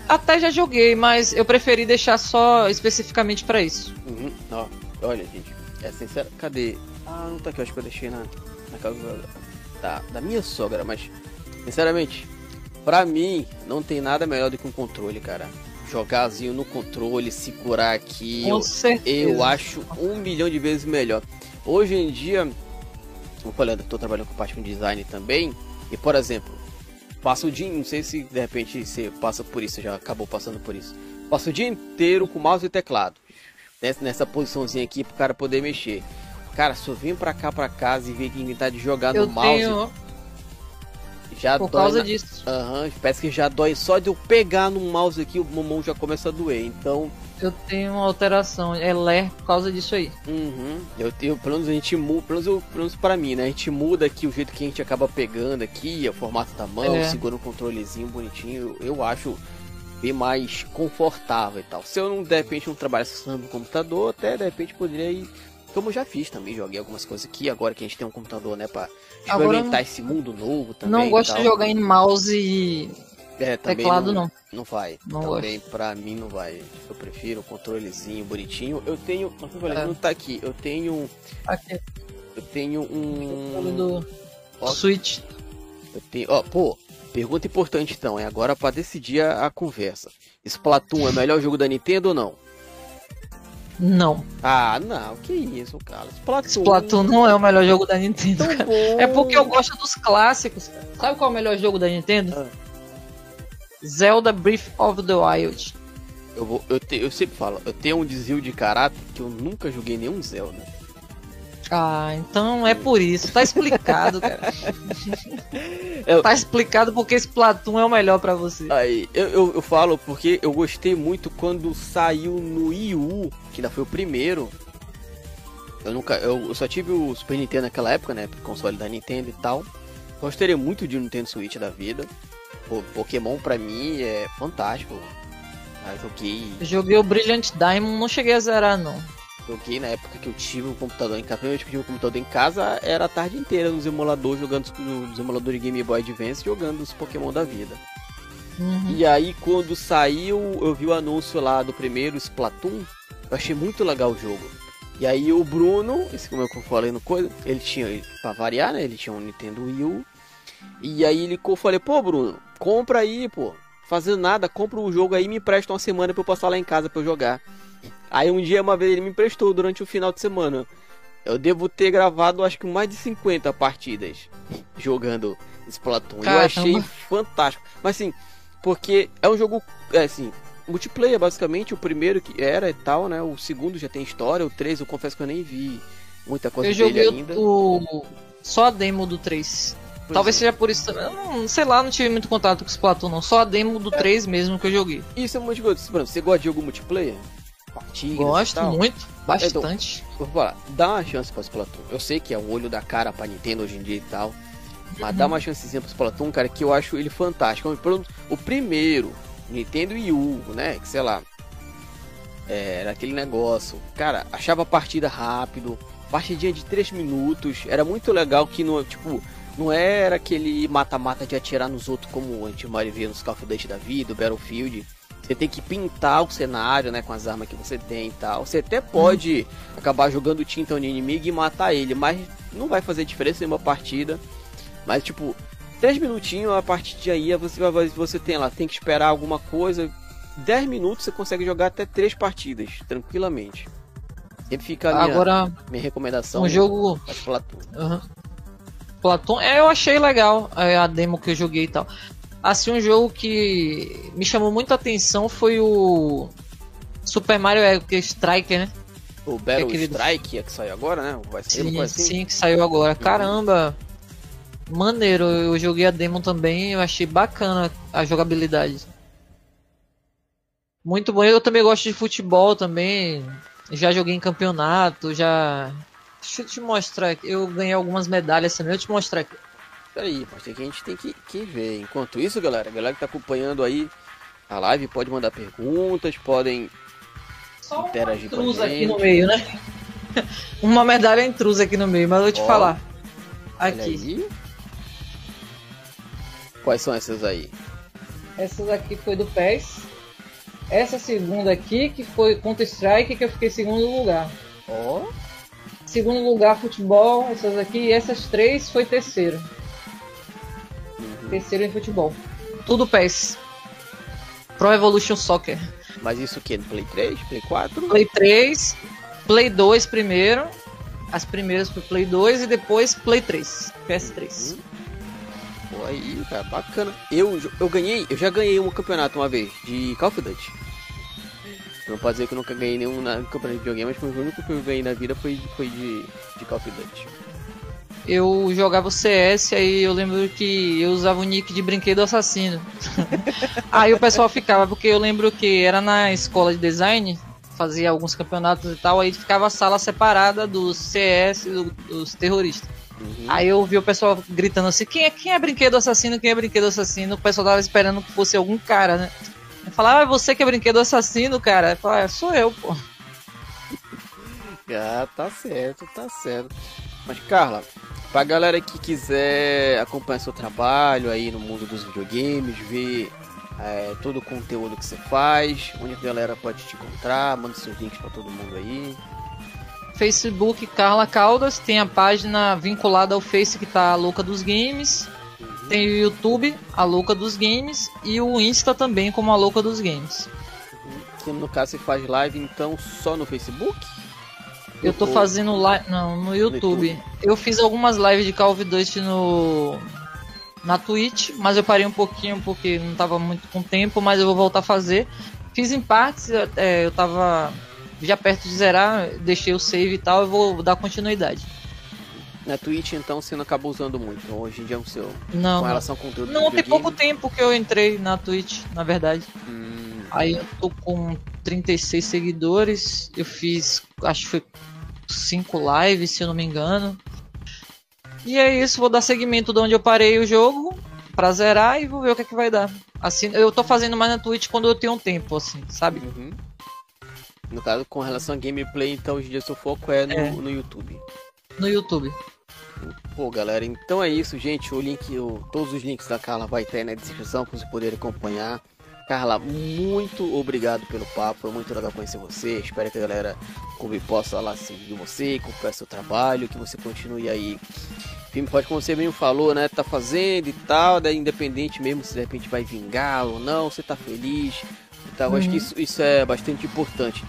Até já joguei, mas eu preferi deixar só especificamente para isso. Uhum. Ó, olha, gente, é sincero. Cadê? Ah, não tá aqui, eu acho que eu deixei na, na casa da, da minha sogra, mas sinceramente, pra mim, não tem nada melhor do que um controle, cara. Jogarzinho no controle, segurar aqui. Com eu, certeza. eu acho um milhão de vezes melhor. Hoje em dia, eu falei, eu tô trabalhando com parte com design também. E por exemplo, Passa o dia, não sei se de repente você passa por isso, já acabou passando por isso. Passa o dia inteiro com mouse e teclado. Nessa, nessa posiçãozinha aqui pro cara poder mexer. Cara, só vem pra cá pra casa e ver quem tá de jogar eu no mouse. Tenho... Já por causa na... disso. Aham, uhum, parece que já dói só de eu pegar no mouse aqui, o mão já começa a doer. Então, eu tenho uma alteração, é ler por causa disso aí. Uhum. Eu tenho, pelo menos a gente muda, pelo menos, eu, pelo menos pra mim, né? A gente muda aqui o jeito que a gente acaba pegando aqui, o formato da mão, é. segura um controlezinho bonitinho. Eu acho bem mais confortável e tal. Se eu não, de repente, não trabalhasse no computador, até de repente poderia ir. Como eu já fiz também, joguei algumas coisas aqui, agora que a gente tem um computador, né, pra experimentar esse mundo novo também. Não gosto de jogar em mouse e é, Teclado não, não. Não vai. Não também gosto. pra mim não vai. Eu prefiro o controlezinho bonitinho. Eu tenho. É. não tá aqui. Eu tenho. Aqui. Eu tenho um. Do Switch. Eu tenho, ó, pô, pergunta importante então, é agora para decidir a, a conversa. Splatoon é o melhor jogo da Nintendo ou não? Não. Ah, não, que isso, cara. Splatoon, Splatoon não é o melhor jogo da Nintendo, cara. É porque eu gosto dos clássicos. Sabe qual é o melhor jogo da Nintendo? Ah. Zelda Breath of the Wild. Eu, vou, eu, te, eu sempre falo, eu tenho um desvio de caráter que eu nunca joguei nenhum Zelda. Ah, então é por isso. Tá explicado, cara. eu... Tá explicado porque esse Platum é o melhor para você. Aí, eu, eu, eu, falo porque eu gostei muito quando saiu no Wii U, que ainda foi o primeiro. Eu nunca. Eu, eu só tive o Super Nintendo naquela época, né? Console da Nintendo e tal. Gostaria muito de um Nintendo Switch da vida. Pô, Pokémon pra mim é fantástico. Ah, joguei. Joguei o Brilliant Diamond, não cheguei a zerar não. Joguei na época que eu tive um computador em casa. Primeiro que eu tive um computador em casa, era a tarde inteira nos emuladores, jogando nos emuladores de Game Boy Advance, jogando os Pokémon da vida. Uhum. E aí, quando saiu, eu vi o anúncio lá do primeiro Splatoon, eu achei muito legal o jogo. E aí o Bruno, esse como eu falei no coisa, ele tinha, pra variar, né? Ele tinha um Nintendo Wii U. E aí ele eu falei, pô Bruno, compra aí, pô. Fazendo nada, compra o um jogo aí e me empresta uma semana pra eu passar lá em casa pra eu jogar. Aí um dia, uma vez, ele me emprestou durante o final de semana. Eu devo ter gravado acho que mais de 50 partidas jogando Splatoon. Caramba. Eu achei fantástico. Mas assim, porque é um jogo, é assim, multiplayer basicamente, o primeiro que era e tal, né? O segundo já tem história, o 3 eu confesso que eu nem vi muita coisa eu dele ainda. O... Só a demo do 3. Pois Talvez é. seja por isso também. Não, sei lá, não tive muito contato com o Splatoon, não. Só a demo do é. 3 mesmo que eu joguei. Isso é muito gostoso. Você gosta de jogo multiplayer? Partidas. Gosto muito, bastante. Então, falar, dá uma chance para Splatoon. Eu sei que é o olho da cara pra Nintendo hoje em dia e tal. Mas uhum. dá uma chancezinha pro Splatoon, cara, que eu acho ele fantástico. O primeiro, Nintendo Wii U, né? Que sei lá. É, era aquele negócio. Cara, achava a partida rápido. Partidinha de 3 minutos. Era muito legal que não, tipo, não era aquele mata-mata de atirar nos outros como a gente mais via nos Call of Duty da vida, o Battlefield você tem que pintar o cenário, né, com as armas que você tem e tal. Você até pode hum. acabar jogando tinta no inimigo e matar ele, mas não vai fazer diferença em uma partida. Mas tipo, 3 minutinhos a partir de aí você vai você tem lá, tem que esperar alguma coisa. 10 minutos você consegue jogar até 3 partidas tranquilamente. Sempre fica a minha, Agora, minha recomendação. Um jogo Platon. Uhum. Platon, é, eu achei legal é, a demo que eu joguei e tal. Assim, um jogo que me chamou muita atenção foi o Super Mario Striker, né? O Battle é. Strike é que saiu agora, né? Vai ser sim, assim? sim, que saiu agora. Caramba! Maneiro, eu joguei a demo também, eu achei bacana a jogabilidade. Muito bom. Eu também gosto de futebol também. Já joguei em campeonato, já. Deixa eu te mostrar. Eu ganhei algumas medalhas também. Eu te mostrar aqui. Peraí, mas tem que a gente tem que, que ver. Enquanto isso, galera, a galera que tá acompanhando aí a live pode mandar perguntas, podem Só interagir com a gente. aqui no meio, né? uma medalha intrusa aqui no meio, mas eu vou te Ó, falar. Aqui. Quais são essas aí? Essas aqui foi do PES. Essa segunda aqui, que foi Counter Strike, que eu fiquei em segundo lugar. Ó. Segundo lugar, futebol, essas aqui. E essas três foi terceiro terceiro em futebol. Tudo PES. Pro Evolution Soccer. Mas isso o que? No Play 3? Play 4? Play 3, Play 2 primeiro. As primeiras pro Play 2 e depois Play 3. PS3. Uhum. Pô, aí, cara, bacana. Eu, eu ganhei, eu já ganhei um campeonato uma vez de Call of Duty. Não pode dizer que eu nunca ganhei nenhum na campeonato de videogame, mas o único que eu ganhei na vida foi, foi de, de Call of Duty eu jogava o CS, aí eu lembro que eu usava o nick de brinquedo assassino. aí o pessoal ficava, porque eu lembro que era na escola de design, fazia alguns campeonatos e tal, aí ficava a sala separada dos CS do, dos terroristas. Uhum. Aí eu vi o pessoal gritando assim, quem é, quem é brinquedo assassino, quem é brinquedo assassino? O pessoal tava esperando que fosse algum cara, né? Eu falava, ah, é você que é brinquedo assassino, cara? Eu falava, ah, sou eu, pô. Ah, tá certo, tá certo. Mas Carla, Pra galera que quiser acompanhar seu trabalho aí no mundo dos videogames, ver é, todo o conteúdo que você faz, onde a galera pode te encontrar, manda seus links para todo mundo aí. Facebook Carla Caldas, tem a página vinculada ao Face que tá a Louca dos Games. Tem o YouTube, a Louca dos Games, e o Insta também como a Louca dos Games. Que no caso você faz live então só no Facebook? Eu tô fazendo live. Não, no YouTube. no YouTube. Eu fiz algumas lives de Call of Duty no. Na Twitch, mas eu parei um pouquinho porque não tava muito com tempo, mas eu vou voltar a fazer. Fiz em partes, é, eu tava já perto de zerar, deixei o save e tal, eu vou dar continuidade. Na Twitch, então, você não acabou usando muito. Hoje em dia é o seu. Não. Com relação ao conteúdo Não, tem pouco tempo que eu entrei na Twitch, na verdade. Hum. Aí eu tô com 36 seguidores. Eu fiz, acho que foi 5 lives, se eu não me engano. E é isso, vou dar seguimento de onde eu parei o jogo pra zerar e vou ver o que é que vai dar. Assim, eu tô fazendo mais na Twitch quando eu tenho um tempo, assim, sabe? Uhum. No caso, com relação a gameplay, então hoje em dia seu foco é no, é. no YouTube. No YouTube. Pô, galera, então é isso, gente. O link, o, todos os links da Carla vai ter na descrição para vocês poderem acompanhar. Carla, muito obrigado pelo papo, foi muito legal conhecer você. Espero que a galera como possa lá seguir você, acompanhar seu trabalho, que você continue aí. Filme pode, como você mesmo falou, né? Tá fazendo e tal, daí independente mesmo se de repente vai vingar ou não, você tá feliz. Então, uhum. acho que uhum. isso, isso é bastante importante.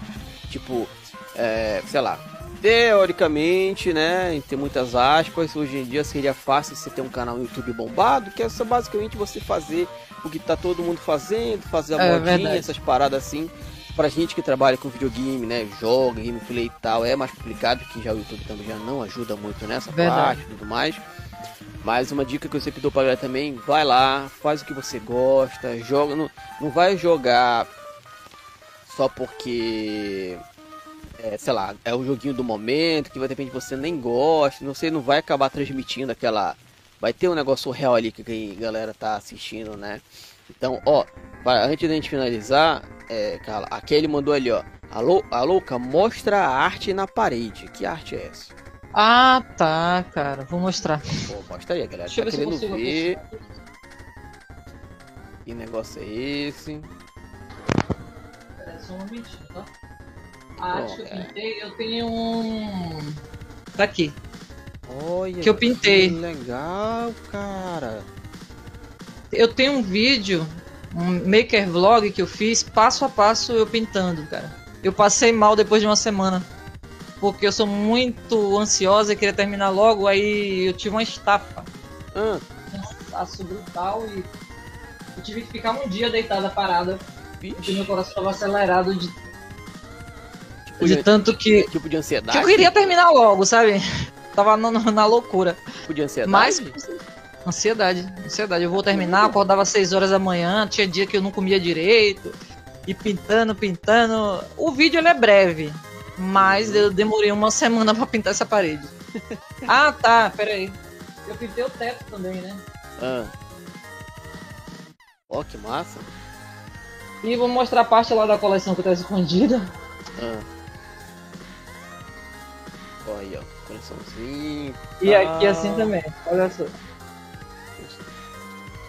Tipo, é, sei lá, teoricamente, né, tem muitas aspas, hoje em dia seria fácil você ter um canal no YouTube bombado, que é só basicamente você fazer o que tá todo mundo fazendo, fazer a é, modinha, essas paradas assim. Pra gente que trabalha com videogame, né, joga, gameplay e tal, é mais complicado, que já o YouTube também já não ajuda muito nessa verdade. parte e tudo mais. Mas uma dica que eu sempre dou pra galera também, vai lá, faz o que você gosta, joga, não, não vai jogar só porque é, sei lá, é o joguinho do momento, que de repente você nem gosta, você não vai acabar transmitindo aquela. Vai ter um negócio real ali que a galera tá assistindo, né? Então, ó, antes da gente finalizar, é, cara, a Kelly mandou ali, ó. Alô, a louca, mostra a arte na parede. Que arte é essa? Ah, tá, cara. Vou mostrar. Pô, mostra aí, galera. Deixa tá querendo ver. Que negócio é esse? Pera só um momentinho, tá? A arte que eu pintei, eu tenho um. Tá aqui. Olha, que eu pintei. Que legal, cara. Eu tenho um vídeo, um maker vlog que eu fiz passo a passo eu pintando, cara. Eu passei mal depois de uma semana. Porque eu sou muito ansiosa e queria terminar logo, aí eu tive uma estafa. Ah. Um cansaço brutal e eu tive que ficar um dia deitada parada. Vixe. Porque meu coração estava acelerado de Tipo de, de tanto que. Tipo de ansiedade? Que eu queria terminar logo, sabe? Tava no, na loucura. Tipo de ansiedade? Mas. Ansiedade, ansiedade. Eu vou terminar, acordava às 6 horas da manhã, tinha dia que eu não comia direito. E pintando, pintando. O vídeo ele é breve, mas eu demorei uma semana para pintar essa parede. ah, tá, pera aí. Eu pintei o teto também, né? Ah. Ó, oh, que massa. E vou mostrar a parte lá da coleção que tá escondida. Ah. Olha aí, ó. Coraçãozinho. E aqui assim também, olha só.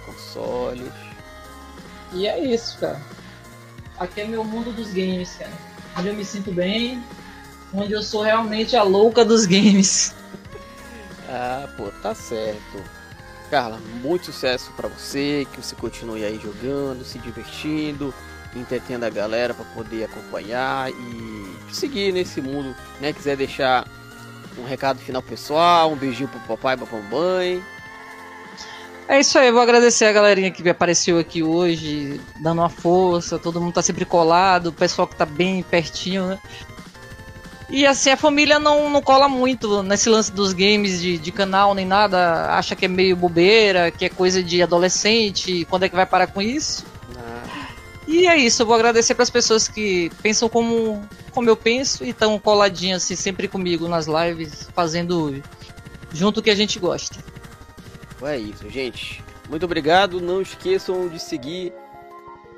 Consoles. E é isso, cara. Aqui é meu mundo dos games, cara. Onde eu me sinto bem, onde eu sou realmente a louca dos games. ah, pô, tá certo. Carla, muito sucesso para você, que você continue aí jogando, se divertindo, entretendo a galera para poder acompanhar e seguir nesse mundo, né? Quiser deixar um recado final pessoal, um beijinho pro papai e pra mamãe. É isso aí, vou agradecer a galerinha que apareceu aqui hoje, dando uma força, todo mundo tá sempre colado, o pessoal que tá bem pertinho, né? E assim, a família não, não cola muito nesse lance dos games de, de canal nem nada, acha que é meio bobeira, que é coisa de adolescente, quando é que vai parar com isso? E é isso, eu vou agradecer para as pessoas que pensam como, como eu penso e estão coladinhas assim, sempre comigo nas lives, fazendo junto o que a gente gosta. É isso, gente. Muito obrigado. Não esqueçam de seguir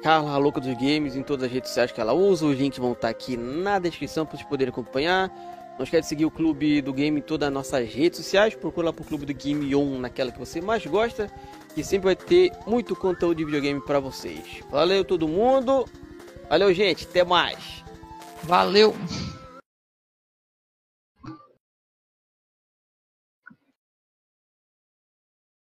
Carla Louca dos Games em todas as redes sociais que ela usa. Os links vão estar aqui na descrição para vocês poderem acompanhar. Não esquece de seguir o Clube do Game em todas as nossas redes sociais. Procura lá pro Clube do Game On naquela que você mais gosta que sempre vai ter muito conteúdo de videogame para vocês. Valeu todo mundo. Valeu, gente. Até mais. Valeu.